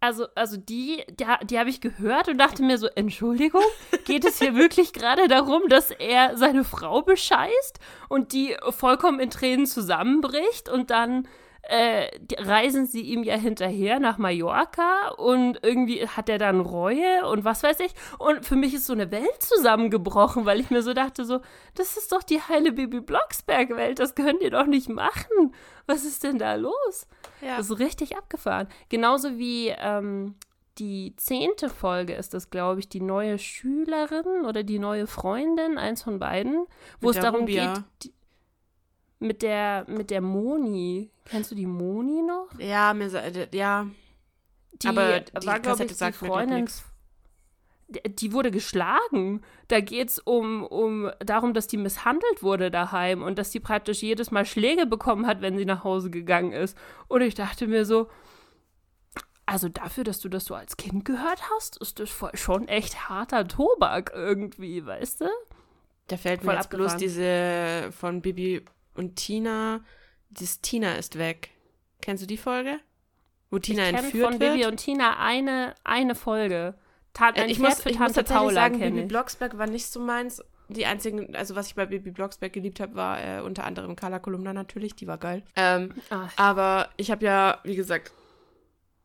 Also, also die, die, die habe ich gehört und dachte mir so, Entschuldigung, geht es hier *laughs* wirklich gerade darum, dass er seine Frau bescheißt und die vollkommen in Tränen zusammenbricht und dann äh, reisen sie ihm ja hinterher nach Mallorca und irgendwie hat er dann Reue und was weiß ich. Und für mich ist so eine Welt zusammengebrochen, weil ich mir so dachte, so, das ist doch die heile Bibi Blocksberg-Welt, das könnt ihr doch nicht machen. Was ist denn da los? Ja. Das ist richtig abgefahren. Genauso wie ähm, die zehnte Folge ist das, glaube ich, die neue Schülerin oder die neue Freundin, eins von beiden, wo Mit es darum Rubia. geht, die, mit der, mit der Moni. Kennst du die Moni noch? Ja, mir ja. Die Aber die war, glaube ich, die Freundin. Die wurde geschlagen. Da geht es um, um darum, dass die misshandelt wurde daheim und dass sie praktisch jedes Mal Schläge bekommen hat, wenn sie nach Hause gegangen ist. Und ich dachte mir so, also dafür, dass du das so als Kind gehört hast, ist das voll schon echt harter Tobak irgendwie, weißt du? Da fällt mir voll jetzt bloß diese von Bibi und Tina, das Tina ist weg. Kennst du die Folge? Wo Tina ich entführt von wird? von Bibi und Tina eine, eine Folge. Tat, ein ich Pferd muss, für ich Tante muss Paula sagen, Bibi Blocksberg war nicht so meins. Die einzigen, also was ich bei Bibi Blocksberg geliebt habe, war äh, unter anderem Carla Kolumna natürlich, die war geil. Ähm, aber ich habe ja, wie gesagt,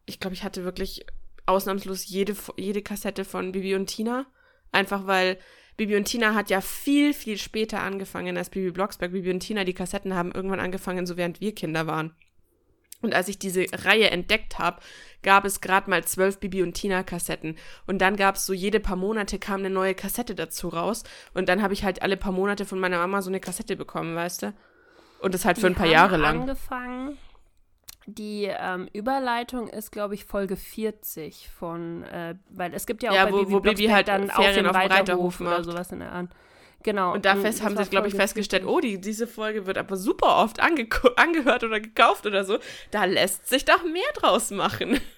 ich glaube, ich hatte wirklich ausnahmslos jede, jede Kassette von Bibi und Tina. Einfach weil Bibi und Tina hat ja viel, viel später angefangen als Bibi Blocksberg. Bibi und Tina, die Kassetten haben irgendwann angefangen, so während wir Kinder waren. Und als ich diese Reihe entdeckt habe, gab es gerade mal zwölf Bibi und Tina Kassetten. Und dann gab es so jede paar Monate kam eine neue Kassette dazu raus. Und dann habe ich halt alle paar Monate von meiner Mama so eine Kassette bekommen, weißt du? Und das halt für die ein paar Jahre lang. angefangen. Die ähm, Überleitung ist, glaube ich, Folge 40 von, äh, weil es gibt ja auch ja, bei wo, Bibi, wo Bibi halt dann Ferien auf dem Reiterhof oder sowas in der Art. Genau. Und da fest, haben sie, glaube ich, festgestellt, oh, die, diese Folge wird aber super oft ange *laughs* angehört oder gekauft oder so. Da lässt sich doch mehr draus machen. *laughs*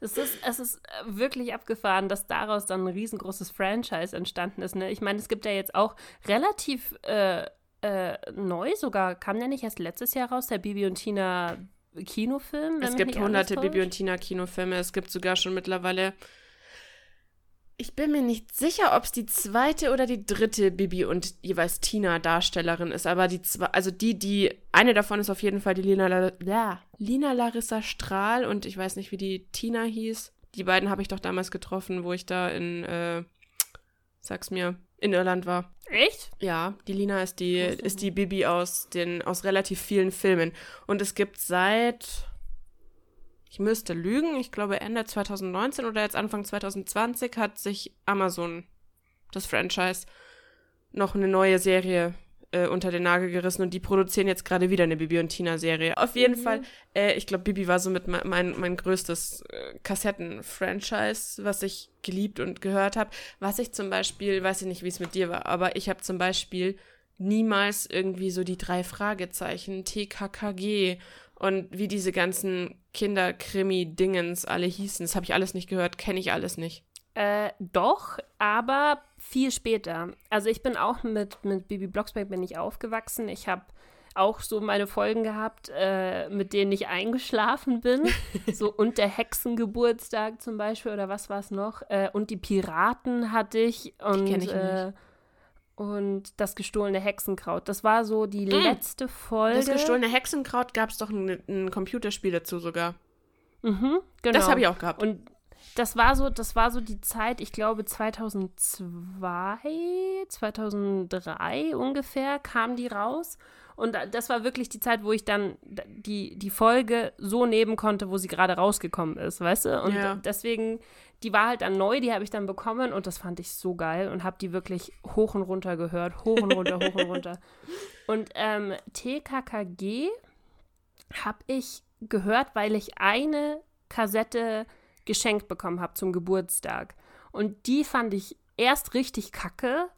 Es ist, es ist wirklich abgefahren, dass daraus dann ein riesengroßes Franchise entstanden ist. Ne? Ich meine, es gibt ja jetzt auch relativ äh, äh, neu sogar, kam der nicht erst letztes Jahr raus, der Bibi und Tina Kinofilm? Es gibt hunderte Bibi und Tina Kinofilme. Es gibt sogar schon mittlerweile ich bin mir nicht sicher, ob es die zweite oder die dritte Bibi und jeweils Tina Darstellerin ist, aber die zwei, also die, die, eine davon ist auf jeden Fall die Lina, ja, Lina Larissa Strahl und ich weiß nicht, wie die Tina hieß. Die beiden habe ich doch damals getroffen, wo ich da in, äh, sag's mir, in Irland war. Echt? Ja, die Lina ist die, ist die Bibi aus den, aus relativ vielen Filmen. Und es gibt seit, ich müsste lügen, ich glaube Ende 2019 oder jetzt Anfang 2020 hat sich Amazon, das Franchise, noch eine neue Serie äh, unter den Nagel gerissen und die produzieren jetzt gerade wieder eine Bibi und Tina Serie. Auf jeden mhm. Fall, äh, ich glaube, Bibi war somit mein, mein, mein größtes äh, Kassetten-Franchise, was ich geliebt und gehört habe. Was ich zum Beispiel, weiß ich nicht, wie es mit dir war, aber ich habe zum Beispiel niemals irgendwie so die drei Fragezeichen, TKKG und wie diese ganzen Kinderkrimi-Dingens alle hießen. Das habe ich alles nicht gehört, kenne ich alles nicht. Äh, doch, aber viel später. Also ich bin auch mit, mit Bibi Blocksberg bin ich aufgewachsen. Ich habe auch so meine Folgen gehabt, äh, mit denen ich eingeschlafen bin. *laughs* so und der Hexengeburtstag zum Beispiel oder was war es noch? Äh, und die Piraten hatte ich. Und, die ich äh, nicht und das gestohlene Hexenkraut. Das war so die mm. letzte Folge. Das gestohlene Hexenkraut gab es doch ein, ein, Computerspiel dazu sogar. Mhm, genau. Das habe ich auch gehabt. Und das war so, das war so die Zeit, ich glaube 2002, 2003 ungefähr kam die raus. Und das war wirklich die Zeit, wo ich dann die, die Folge so nehmen konnte, wo sie gerade rausgekommen ist, weißt du? Und ja. deswegen die war halt dann neu, die habe ich dann bekommen und das fand ich so geil und habe die wirklich hoch und runter gehört. Hoch und runter, hoch und runter. *laughs* Und ähm, TKKG habe ich gehört, weil ich eine Kassette geschenkt bekommen habe zum Geburtstag. Und die fand ich erst richtig kacke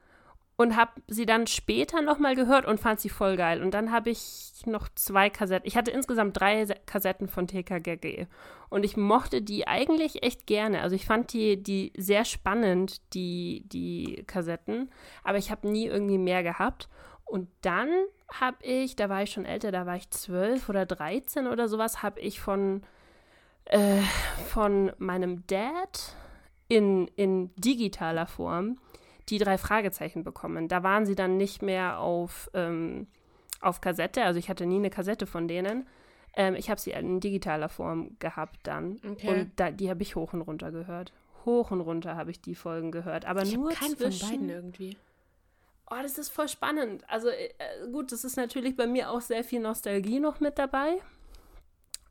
und habe sie dann später nochmal gehört und fand sie voll geil. Und dann habe ich noch zwei Kassetten. Ich hatte insgesamt drei Kassetten von TKGG. Und ich mochte die eigentlich echt gerne. Also ich fand die, die sehr spannend, die, die Kassetten. Aber ich habe nie irgendwie mehr gehabt. Und dann habe ich, da war ich schon älter, da war ich zwölf oder dreizehn oder sowas, habe ich von, äh, von meinem Dad in, in digitaler Form die drei Fragezeichen bekommen. Da waren sie dann nicht mehr auf, ähm, auf Kassette, also ich hatte nie eine Kassette von denen. Ähm, ich habe sie in digitaler Form gehabt dann. Okay. Und da, die habe ich hoch und runter gehört. Hoch und runter habe ich die Folgen gehört. Aber ich nur keinen zwischen... von beiden irgendwie. Oh, das ist voll spannend. Also äh, gut, das ist natürlich bei mir auch sehr viel Nostalgie noch mit dabei.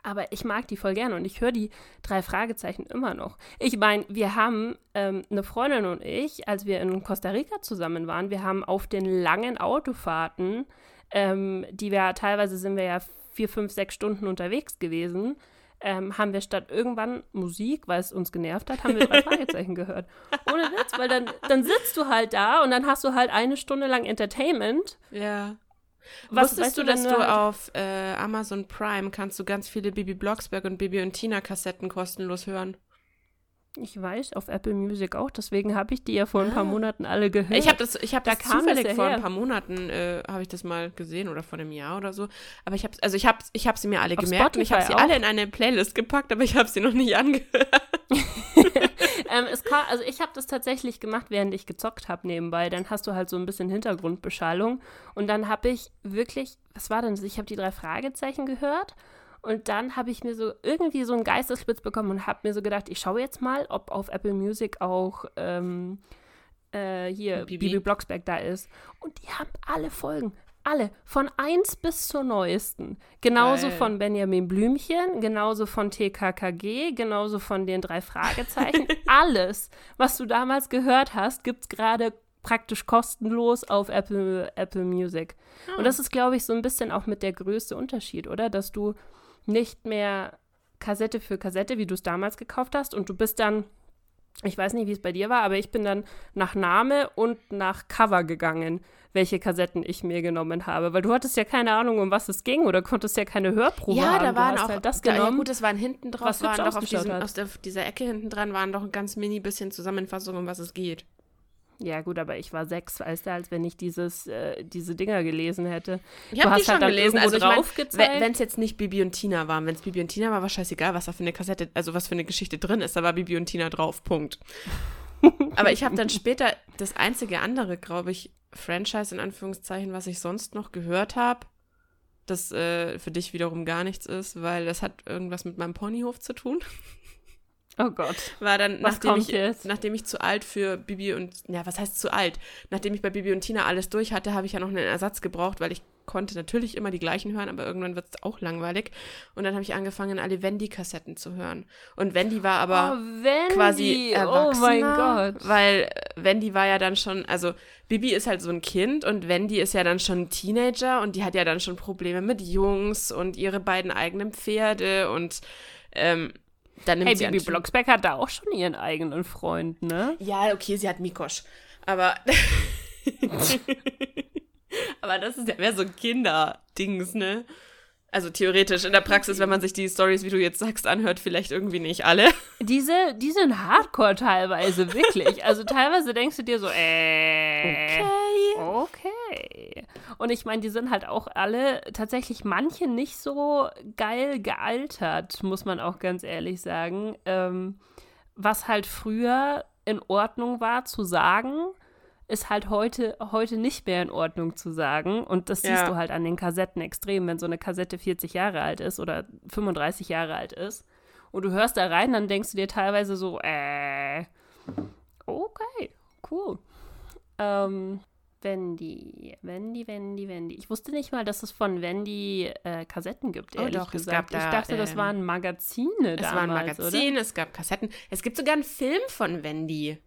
Aber ich mag die voll gerne und ich höre die drei Fragezeichen immer noch. Ich meine, wir haben, ähm, eine Freundin und ich, als wir in Costa Rica zusammen waren, wir haben auf den langen Autofahrten, ähm, die wir teilweise sind wir ja vier, fünf, sechs Stunden unterwegs gewesen, ähm, haben wir statt irgendwann Musik, weil es uns genervt hat, haben wir drei *laughs* Fragezeichen gehört. Ohne Witz, weil dann, dann sitzt du halt da und dann hast du halt eine Stunde lang Entertainment. Ja. Was Wusstest weißt du, dass du halt- auf äh, Amazon Prime kannst du ganz viele Bibi Blocksberg und Bibi und Tina Kassetten kostenlos hören? Ich weiß, auf Apple Music auch, deswegen habe ich die ja vor ein paar Ah. Monaten alle gehört. Ich habe das, ich habe Da das kam das zufällig ja vor ein paar Monaten äh, habe ich das mal gesehen oder vor einem Jahr oder so. Aber ich habe, also ich habe, ich habe sie mir alle Auf gemerkt und ich habe sie Spotify alle in eine Playlist gepackt, aber ich habe sie noch nicht *laughs* angehört. *laughs* ähm, es kam, also ich habe das tatsächlich gemacht, während ich gezockt habe nebenbei. Dann hast du halt so ein bisschen Hintergrundbeschallung. Und dann habe ich wirklich, was war denn das? Ich habe die drei Fragezeichen gehört. Und dann habe ich mir so irgendwie so einen Geistesblitz bekommen und habe mir so gedacht, ich schaue jetzt mal, ob auf Apple Music auch ähm, äh, hier Bibi. Bibi. Blocksberg da ist. Und die haben alle Folgen. Alle. Von 1 bis zur neuesten. Genauso Geil. von Benjamin Blümchen, genauso von TKKG, genauso von den drei *laughs* Fragezeichen. Alles, was du damals gehört hast, gibt es gerade praktisch kostenlos auf Apple, Apple Music. Und das ist, glaube ich, so ein bisschen auch mit der größte Unterschied, oder? Dass du nicht mehr Kassette für Kassette, wie du es damals gekauft hast, und du bist dann, ich weiß nicht, wie es bei dir war, aber ich bin dann nach Name und nach Cover gegangen, welche Kassetten ich mir genommen habe. Weil du hattest ja keine Ahnung, um was es ging, oder konntest ja keine Hörprobe Ja, haben. da du waren auch, halt das da, ja gut, es waren hinten drauf, was waren doch auf hat. aus der, dieser Ecke hinten dran waren doch ein ganz mini bisschen Zusammenfassung, um was es geht. Ja, gut, aber ich war sechs, weißt du, als wenn ich dieses, äh, diese Dinger gelesen hätte. Ich habe die hast schon halt gelesen. Also ich mein, wenn es jetzt nicht Bibi und Tina waren, wenn es Bibi und Tina war, war scheißegal, was da für eine Kassette, also was für eine Geschichte drin ist. Da war Bibi und Tina drauf. Punkt. *laughs* Aber ich habe dann später das einzige andere, glaube ich, Franchise in Anführungszeichen, was ich sonst noch gehört habe, das äh, für dich wiederum gar nichts ist, weil das hat irgendwas mit meinem Ponyhof zu tun. Oh Gott. War dann, Was nachdem kommt ich, jetzt? nachdem ich zu alt für Bibi und, ja, was heißt zu alt? Nachdem ich bei Bibi und Tina alles durch hatte, habe ich ja noch einen Ersatz gebraucht, weil ich konnte natürlich immer die gleichen hören, aber irgendwann wird es auch langweilig. Und dann habe ich angefangen, alle Wendy-Kassetten zu hören. Und Wendy war aber oh, Wendy. quasi Oh erwachsener, mein Gott. weil Wendy war ja dann schon, also Bibi ist halt so ein Kind und Wendy ist ja dann schon ein Teenager und die hat ja dann schon Probleme mit Jungs und ihre beiden eigenen Pferde und ähm, dann nimmt Hey, sie Bibi Blocksberg hat da auch schon ihren eigenen Freund, ne? Ja, okay, sie hat Mikosch. Aber. *laughs* aber das ist ja mehr so ein Kinderdings, ne? Also theoretisch, in der Praxis, wenn man sich die Stories, wie du jetzt sagst, anhört, vielleicht irgendwie nicht alle. *laughs* Diese, die sind hardcore teilweise, wirklich. Also teilweise denkst du dir so, äh. Okay. Und ich meine, die sind halt auch alle tatsächlich manche nicht so geil gealtert, muss man auch ganz ehrlich sagen. Ähm, was halt früher in Ordnung war zu sagen, ist halt heute, heute nicht mehr in Ordnung zu sagen. Und das Ja. siehst du halt an den Kassetten extrem, wenn so eine Kassette 40 Jahre alt ist oder 35 Jahre alt ist. Und du hörst da rein, dann denkst du dir teilweise so, äh, okay, cool. Ähm, Wendy, Wendy, Wendy, Wendy. Ich wusste nicht mal, dass es von Wendy äh, Kassetten gibt, Oh ehrlich doch, es gesagt. gab da, ich dachte, das ähm, waren Magazine Es damals, war ein Magazin, oder? es gab Kassetten. Es gibt sogar einen Film von Wendy.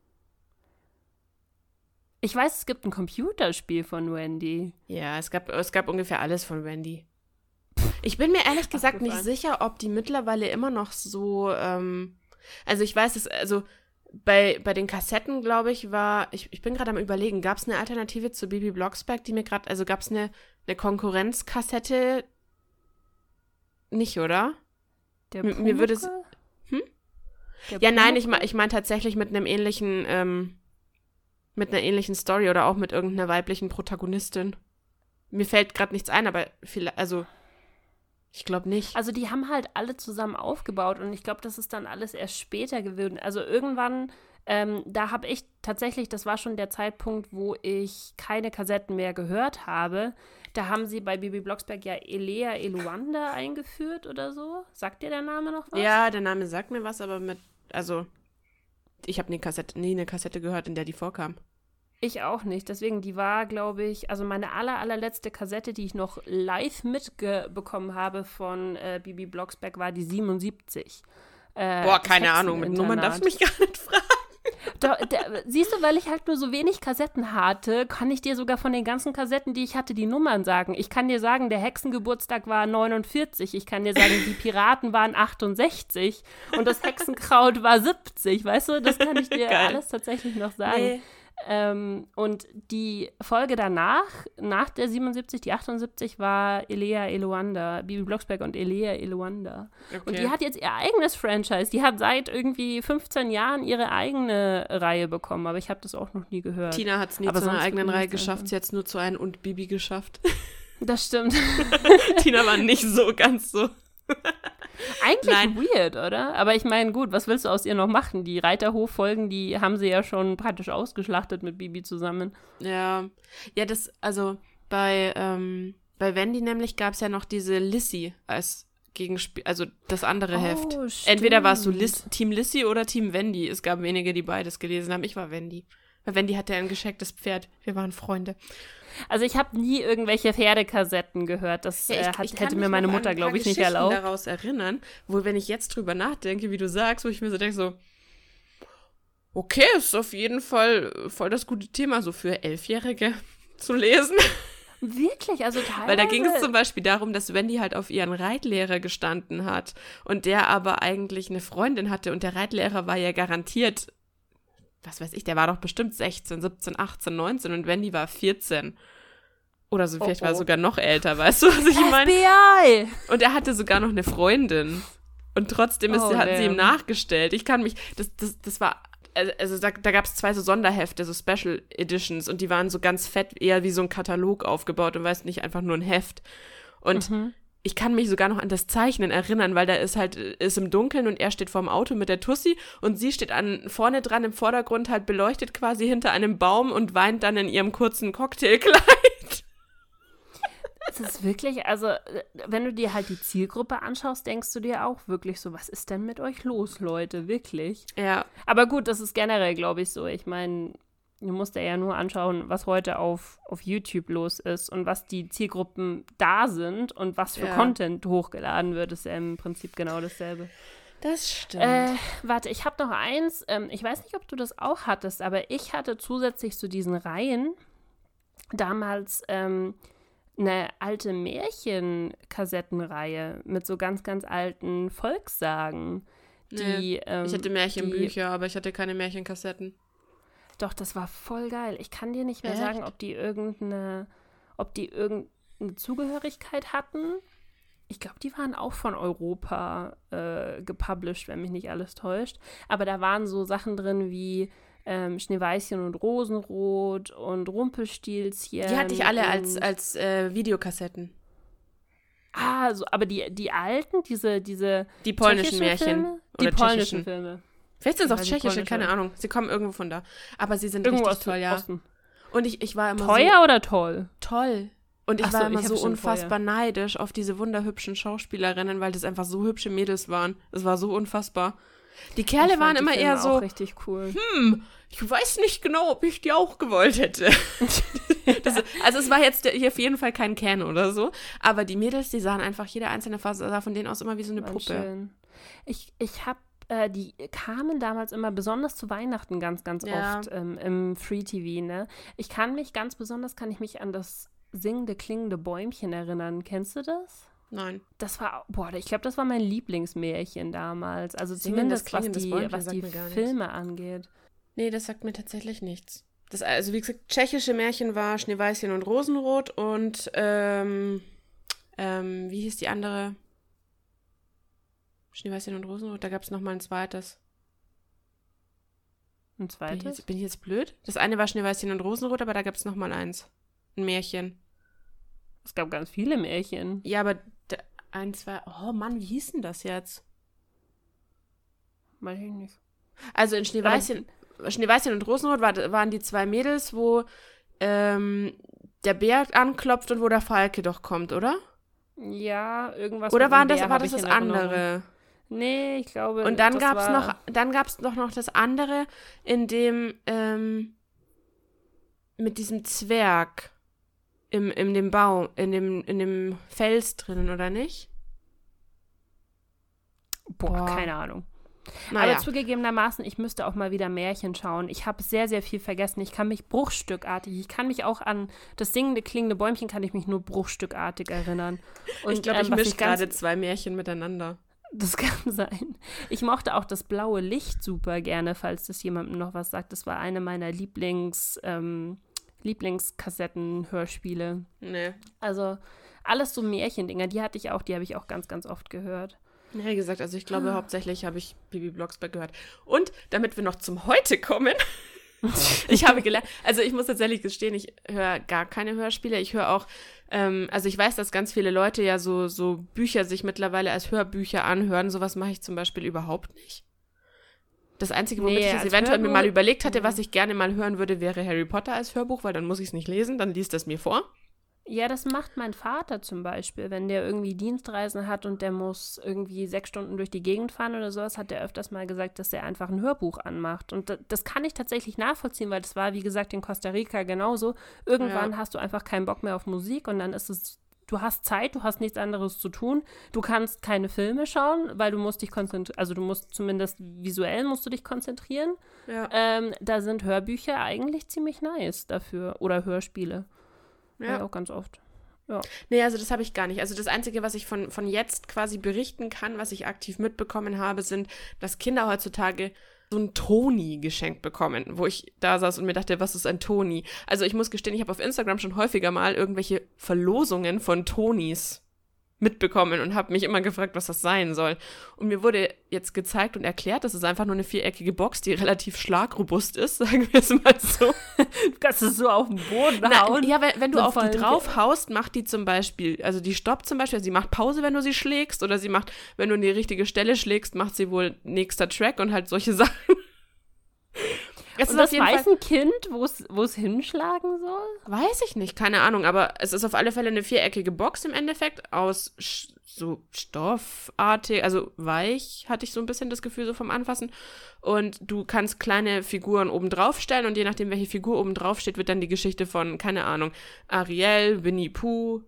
Ich weiß, es gibt ein Computerspiel von Wendy. Ja, es gab, es gab ungefähr alles von Wendy. Ich bin mir ehrlich gesagt nicht sicher, ob die mittlerweile immer noch so, ähm, also ich weiß es, also bei, bei den Kassetten, glaube ich, war, ich, ich bin gerade am überlegen, gab es eine Alternative zu Bibi Blocksberg, die mir gerade, also gab es eine, eine Konkurrenzkassette? Nicht, oder? Der Mir- mir würde es-? Hm? Der Ja, nein, ich meine ich mein tatsächlich mit einem ähnlichen, ähm, mit einer ähnlichen Story oder auch mit irgendeiner weiblichen Protagonistin. Mir fällt gerade nichts ein, aber vielleicht, also, ich glaube nicht. Also die haben halt alle zusammen aufgebaut und ich glaube, das ist dann alles erst später gewesen. Also irgendwann, ähm, da habe ich tatsächlich, das war schon der Zeitpunkt, wo ich keine Kassetten mehr gehört habe. Da haben sie bei Bibi Blocksberg ja Elea Eluanda eingeführt oder so. Sagt dir der Name noch was? Ja, der Name sagt mir was, aber mit, also, ich habe nie, Kassette, nie eine Kassette gehört, in der die vorkam. Ich auch nicht. Deswegen, die war, glaube ich, also meine aller, allerletzte Kassette, die ich noch live mitbekommen habe von äh, Bibi Blocksberg, war die 77. Äh, Boah, keine Ahnung, mit Nummern darfst du mich gar nicht fragen. Da, da, siehst du, weil ich halt nur so wenig Kassetten hatte, kann ich dir sogar von den ganzen Kassetten, die ich hatte, die Nummern sagen. Ich kann dir sagen, der Hexengeburtstag war 49. Ich kann dir sagen, die Piraten waren 68 und das Hexenkraut war 70. Weißt du, das kann ich dir *laughs* Geil. alles tatsächlich noch sagen. Nee. Ähm, und die Folge danach, nach der 77, die 78, war Elea Eluanda, Bibi Blocksberg und Elea Eluanda. Und die hat jetzt ihr eigenes Franchise. Die hat seit irgendwie 15 Jahren ihre eigene Reihe bekommen, aber ich habe das auch noch nie gehört. Tina hat es nie Aber zu einer eigenen Reihe geschafft, sie hat es nur zu einem und Bibi geschafft. Das stimmt. *laughs* Tina war nicht so ganz so. *laughs* Eigentlich Nein. weird, oder? Aber ich meine, gut, was willst du aus ihr noch machen? Die Reiterhof-Folgen, die haben sie ja schon praktisch ausgeschlachtet mit Bibi zusammen. Ja. Ja, das, also bei, ähm, bei Wendy nämlich gab es ja noch diese Lissy als Gegenspiel, also das andere Heft. Oh, Entweder warst du stimmt. Liss, Team Lissy oder Team Wendy. Es gab wenige, die beides gelesen haben. Ich war Wendy. Weil Wendy hatte ein geschecktes Pferd. Wir waren Freunde. Also ich habe nie irgendwelche Pferdekassetten gehört. Das Ja, ich- äh, ich hat, kann hätte mich mir meine Mutter, glaube ich, nicht erlaubt. daraus erinnern, wo, wenn ich jetzt drüber nachdenke, wie du sagst, wo ich mir so denke, so, okay, ist auf jeden Fall voll das gute Thema, so für Elfjährige *laughs* zu lesen. Wirklich, also teilweise. Weil da ging es zum Beispiel darum, dass Wendy halt auf ihren Reitlehrer gestanden hat und der aber eigentlich eine Freundin hatte und der Reitlehrer war ja garantiert, was weiß ich, der war doch bestimmt 16, 17, 18, 19 und Wendy war 14. Oder so, Oh, vielleicht war er oh. sogar noch älter, weißt du, was ich meine? FBI! Und er hatte sogar noch eine Freundin. Und trotzdem ist Oh, hat sie ihm damn. nachgestellt. Ich kann mich, das, das, das war, also- also da, da gab es zwei so Sonderhefte, so Special Editions und die waren so ganz fett, eher wie so ein Katalog aufgebaut und weißt nicht, einfach nur ein Heft. Und Mhm. Ich kann mich sogar noch an das Zeichnen erinnern, weil da ist halt, ist im Dunkeln und er steht vorm Auto mit der Tussi und sie steht an, vorne dran im Vordergrund halt beleuchtet quasi hinter einem Baum und weint dann in ihrem kurzen Cocktailkleid. Es ist wirklich, also, wenn du dir halt die Zielgruppe anschaust, denkst du dir auch wirklich so, was ist denn mit euch los, Leute? Wirklich. Ja, Aber gut, das ist generell, glaube ich, so. Ich meine, du musst dir ja nur anschauen, was heute auf, auf YouTube los ist und was die Zielgruppen da sind und was für Ja. Content hochgeladen wird, ist ja im Prinzip genau dasselbe. das stimmt. Äh, warte, ich habe noch eins. Ähm, ich weiß nicht, ob du das auch hattest, aber ich hatte zusätzlich zu diesen Reihen damals ähm, eine alte Märchenkassettenreihe mit so ganz, ganz alten Volkssagen. Die, ähm, ich hatte Märchenbücher, die- aber ich hatte keine Märchenkassetten. Doch, das war voll geil. Ich kann dir nicht mehr Echt? sagen, ob die irgendeine, ob die irgendeine Zugehörigkeit hatten. Ich glaube, die waren auch von Europa äh, gepublished, wenn mich nicht alles täuscht. Aber da waren so Sachen drin wie ähm, Schneeweißchen und Rosenrot und Rumpelstilzchen. Die hatte ich alle als, als äh, Videokassetten. Ah, so, aber die, die alten, diese, diese Die polnischen Märchen. Filme? Die polnischen. Filme. Vielleicht sind es auch tschechische, keine Ahnung. Sie kommen irgendwo von da. Aber sie sind Irgendwo richtig aus toll, ja. Osten. Und ich, ich war immer Teuer oder toll? so toll. Und ich Ach so, war ich immer hab so unfassbar neidisch auf diese wunderhübschen Schauspielerinnen, weil das einfach so hübsche Mädels waren. Es war so unfassbar. Die Kerle Ich waren immer eher so, Auch richtig cool. hm, ich weiß nicht genau, ob ich die auch gewollt hätte. *laughs* das, also es war jetzt hier auf jeden Fall kein Ken oder so, aber die Mädels, die sahen einfach, jede einzelne Phase sah von denen aus immer wie so eine Puppe. schön. Ich, ich habe, äh, die kamen damals immer besonders zu Weihnachten ganz, ganz Ja. oft ähm, im Free TV, ne? Ich kann mich ganz besonders, kann ich mich an das singende, klingende Bäumchen erinnern. Kennst du das? Nein. Das war, boah, ich glaube, das war mein Lieblingsmärchen damals. Also Singendes, zumindest was die, Bäumchen was die. Filme angeht. Nee, das sagt mir tatsächlich nichts. Das, also wie gesagt, tschechische Märchen war Schneeweißchen und Rosenrot und ähm, ähm, wie hieß die andere? Schneeweißchen und Rosenrot, da gab es nochmal ein zweites. Ein Bin ich, zweites? jetzt, bin ich jetzt blöd? Das eine war Schneeweißchen und Rosenrot, aber da gab es nochmal eins. Ein Märchen. Es gab ganz viele Märchen. Ja, aber ein, zwei. Oh Mann, wie hieß denn das jetzt? Weiß ich nicht. Also in Schneeweißchen, Schneeweißchen und Rosenrot war, waren die zwei Mädels, wo ähm, der Bär anklopft und wo der Falke doch kommt, oder? Ja, irgendwas. Oder mit war einem das, Bär war das das andere? Nee, ich glaube. Und dann das gab's war- noch, dann gab's doch noch das andere, in dem ähm, mit diesem Zwerg im, in dem Baum, in dem, in dem Fels drinnen, oder nicht? Boah, Boah. keine Ahnung. Naja. Aber zugegebenermaßen, ich müsste auch mal wieder Märchen schauen. Ich habe sehr, sehr viel vergessen. Ich kann mich bruchstückartig, ich kann mich auch an das singende, klingende Bäumchen, kann ich mich nur bruchstückartig erinnern. *laughs* Und, ich glaube, ich ähm, mische gerade zwei Märchen miteinander. Das *laughs* kann sein. Ich mochte auch das blaue Licht super gerne, falls das jemandem noch was sagt. Das war eine meiner Lieblings, ähm, Lieblingskassetten-Hörspiele. Nee. Also alles so Märchendinger, die hatte ich auch, die habe ich auch ganz, ganz oft gehört. Ja, wie gesagt, also ich glaube, hauptsächlich habe ich Bibi Blocksberg gehört. Und damit wir noch zum Heute kommen, *laughs* *laughs* ich habe gelernt, also ich muss tatsächlich gestehen, ich höre gar keine Hörspiele. Ich höre auch, ähm, also ich weiß, dass ganz viele Leute ja so, so Bücher sich mittlerweile als Hörbücher anhören. Sowas mache ich zum Beispiel überhaupt nicht. Das Einzige, womit Nee, ich als eventuell mir Hörbuch- mal überlegt hatte, was ich gerne mal hören würde, wäre Harry Potter als Hörbuch, weil dann muss ich es nicht lesen, dann liest es mir vor. Ja, das macht mein Vater zum Beispiel, wenn der irgendwie Dienstreisen hat und der muss irgendwie sechs Stunden durch die Gegend fahren oder sowas, hat er öfters mal gesagt, dass er einfach ein Hörbuch anmacht. Und da, das kann ich tatsächlich nachvollziehen, weil das war, wie gesagt, in Costa Rica genauso. Irgendwann Ja. hast du einfach keinen Bock mehr auf Musik und dann ist es, du hast Zeit, du hast nichts anderes zu tun. Du kannst keine Filme schauen, weil du musst dich konzentrieren, also du musst zumindest visuell musst du dich konzentrieren. Ja. Ähm, da sind Hörbücher eigentlich ziemlich nice dafür oder Hörspiele. Ja, ja. auch ganz oft. Nee, also das habe ich gar nicht. Also das Einzige, was ich von, von jetzt quasi berichten kann, was ich aktiv mitbekommen habe, sind, dass Kinder heutzutage so ein Toni geschenkt bekommen, wo ich da saß und mir dachte, was ist ein Toni? Also ich muss gestehen, ich habe auf Instagram schon häufiger mal irgendwelche Verlosungen von Tonis mitbekommen und habe mich immer gefragt, was das sein soll. Und mir wurde jetzt gezeigt und erklärt, das ist einfach nur eine viereckige Box, die relativ schlagrobust ist, *laughs* sagen wir es mal so. Du kannst es so auf den Boden Na, hauen. ja, wenn, wenn du auf die drauf haust, macht die zum Beispiel, also die stoppt zum Beispiel, sie macht Pause, wenn du sie schlägst, oder sie macht, wenn du in die richtige Stelle schlägst, macht sie wohl nächster Track und halt solche *laughs* Sachen. Es Und ist das weiß Fall, ein Kind, wo es hinschlagen soll? weiß ich nicht, keine Ahnung, aber es ist auf alle Fälle eine viereckige Box im Endeffekt aus so stoffartig, also weich, hatte ich so ein bisschen das Gefühl so vom Anfassen. Und du kannst kleine Figuren oben drauf stellen und je nachdem, welche Figur oben drauf steht, wird dann die Geschichte von, keine Ahnung, Ariel, Winnie Pooh,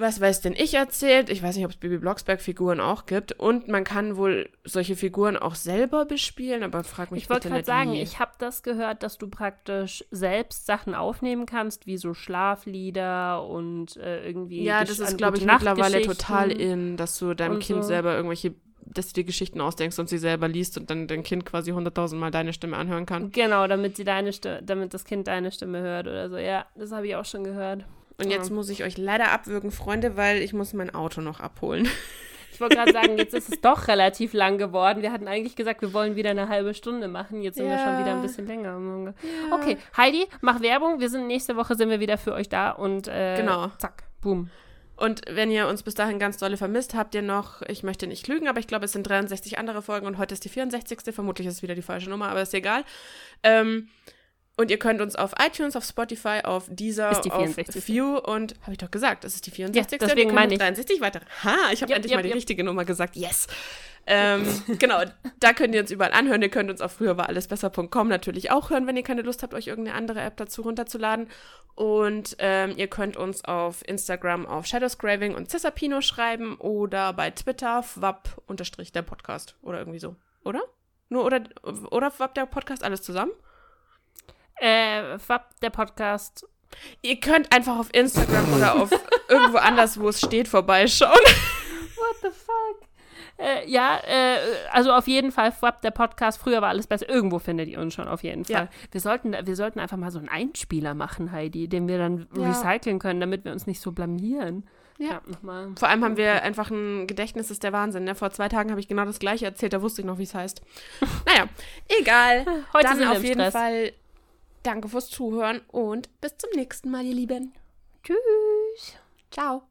was weiß denn ich erzählt. Ich weiß nicht, ob es Bibi Blocksberg-Figuren auch gibt. Und man kann wohl solche Figuren auch selber bespielen, aber frag mich Ich wollte bitte gerade nicht sagen, wie. ich habe das gehört, dass du praktisch selbst Sachen aufnehmen kannst, wie so Schlaflieder und äh, irgendwie. Ja, das ist, glaube ich, mittlerweile total in, dass du deinem Kind so. selber irgendwelche, dass du dir Geschichten ausdenkst und sie selber liest und dann dein Kind quasi hunderttausendmal deine Stimme anhören kann. Genau, damit sie deine Stimme, damit das Kind deine Stimme hört oder so. Ja, das habe ich auch schon gehört. Und jetzt Ja. muss ich euch leider abwürgen, Freunde, weil ich muss mein Auto noch abholen. *laughs* Ich wollte gerade sagen, jetzt ist es doch relativ lang geworden. Wir hatten eigentlich gesagt, wir wollen wieder eine halbe Stunde machen. Jetzt sind wir schon Ja. wieder ein bisschen länger. Okay, Heidi, mach Werbung. Wir sind nächste Woche sind wir wieder für euch da und äh, Genau. zack, boom. Und wenn ihr uns bis dahin ganz dolle vermisst, habt ihr noch, ich möchte nicht lügen, aber ich glaube, es sind 63 andere Folgen und heute ist die 64. Vermutlich ist es wieder die falsche Nummer, aber ist egal. Ähm, und ihr könnt uns auf iTunes, auf Spotify, auf Deezer, Ist die auf 64.. View und, habe ich doch gesagt, das ist die 64. Ja, deswegen meine ich. 63 weitere. Ha, ich habe Yep, endlich yep, mal die yep. richtige Nummer gesagt. Yes. Ähm, *laughs* genau, da könnt ihr uns überall anhören. Ihr könnt uns auf früher war alles besser.com natürlich auch hören, wenn ihr keine Lust habt, euch irgendeine andere App dazu runterzuladen. Und ähm, ihr könnt uns auf Instagram auf Shadowscraving und Cesapino schreiben oder bei Twitter fwap unterstrich der Podcast oder irgendwie so. Oder? Nur oder, oder fwap der Podcast alles zusammen? Äh, Fab, der Podcast. Ihr könnt einfach auf Instagram oder auf *laughs* irgendwo anders, wo es steht, vorbeischauen. What the fuck? Äh, ja, äh, also auf jeden Fall Fab, der Podcast. Früher war alles besser. Irgendwo findet ihr uns schon, auf jeden Fall. Ja. Wir, sollten, wir sollten einfach mal so einen Einspieler machen, Heidi, den wir dann Ja. recyceln können, damit wir uns nicht so blamieren. Ja. nochmal. Vor allem haben wir einfach ein Gedächtnis, das ist der Wahnsinn. Ne? Vor zwei Tagen habe ich genau das gleiche erzählt, da wusste ich noch, wie es heißt. Naja, egal. *laughs* Heute Dann sind wir auf jeden Stress. Fall danke fürs Zuhören und bis zum nächsten Mal, ihr Lieben. Tschüss. Ciao.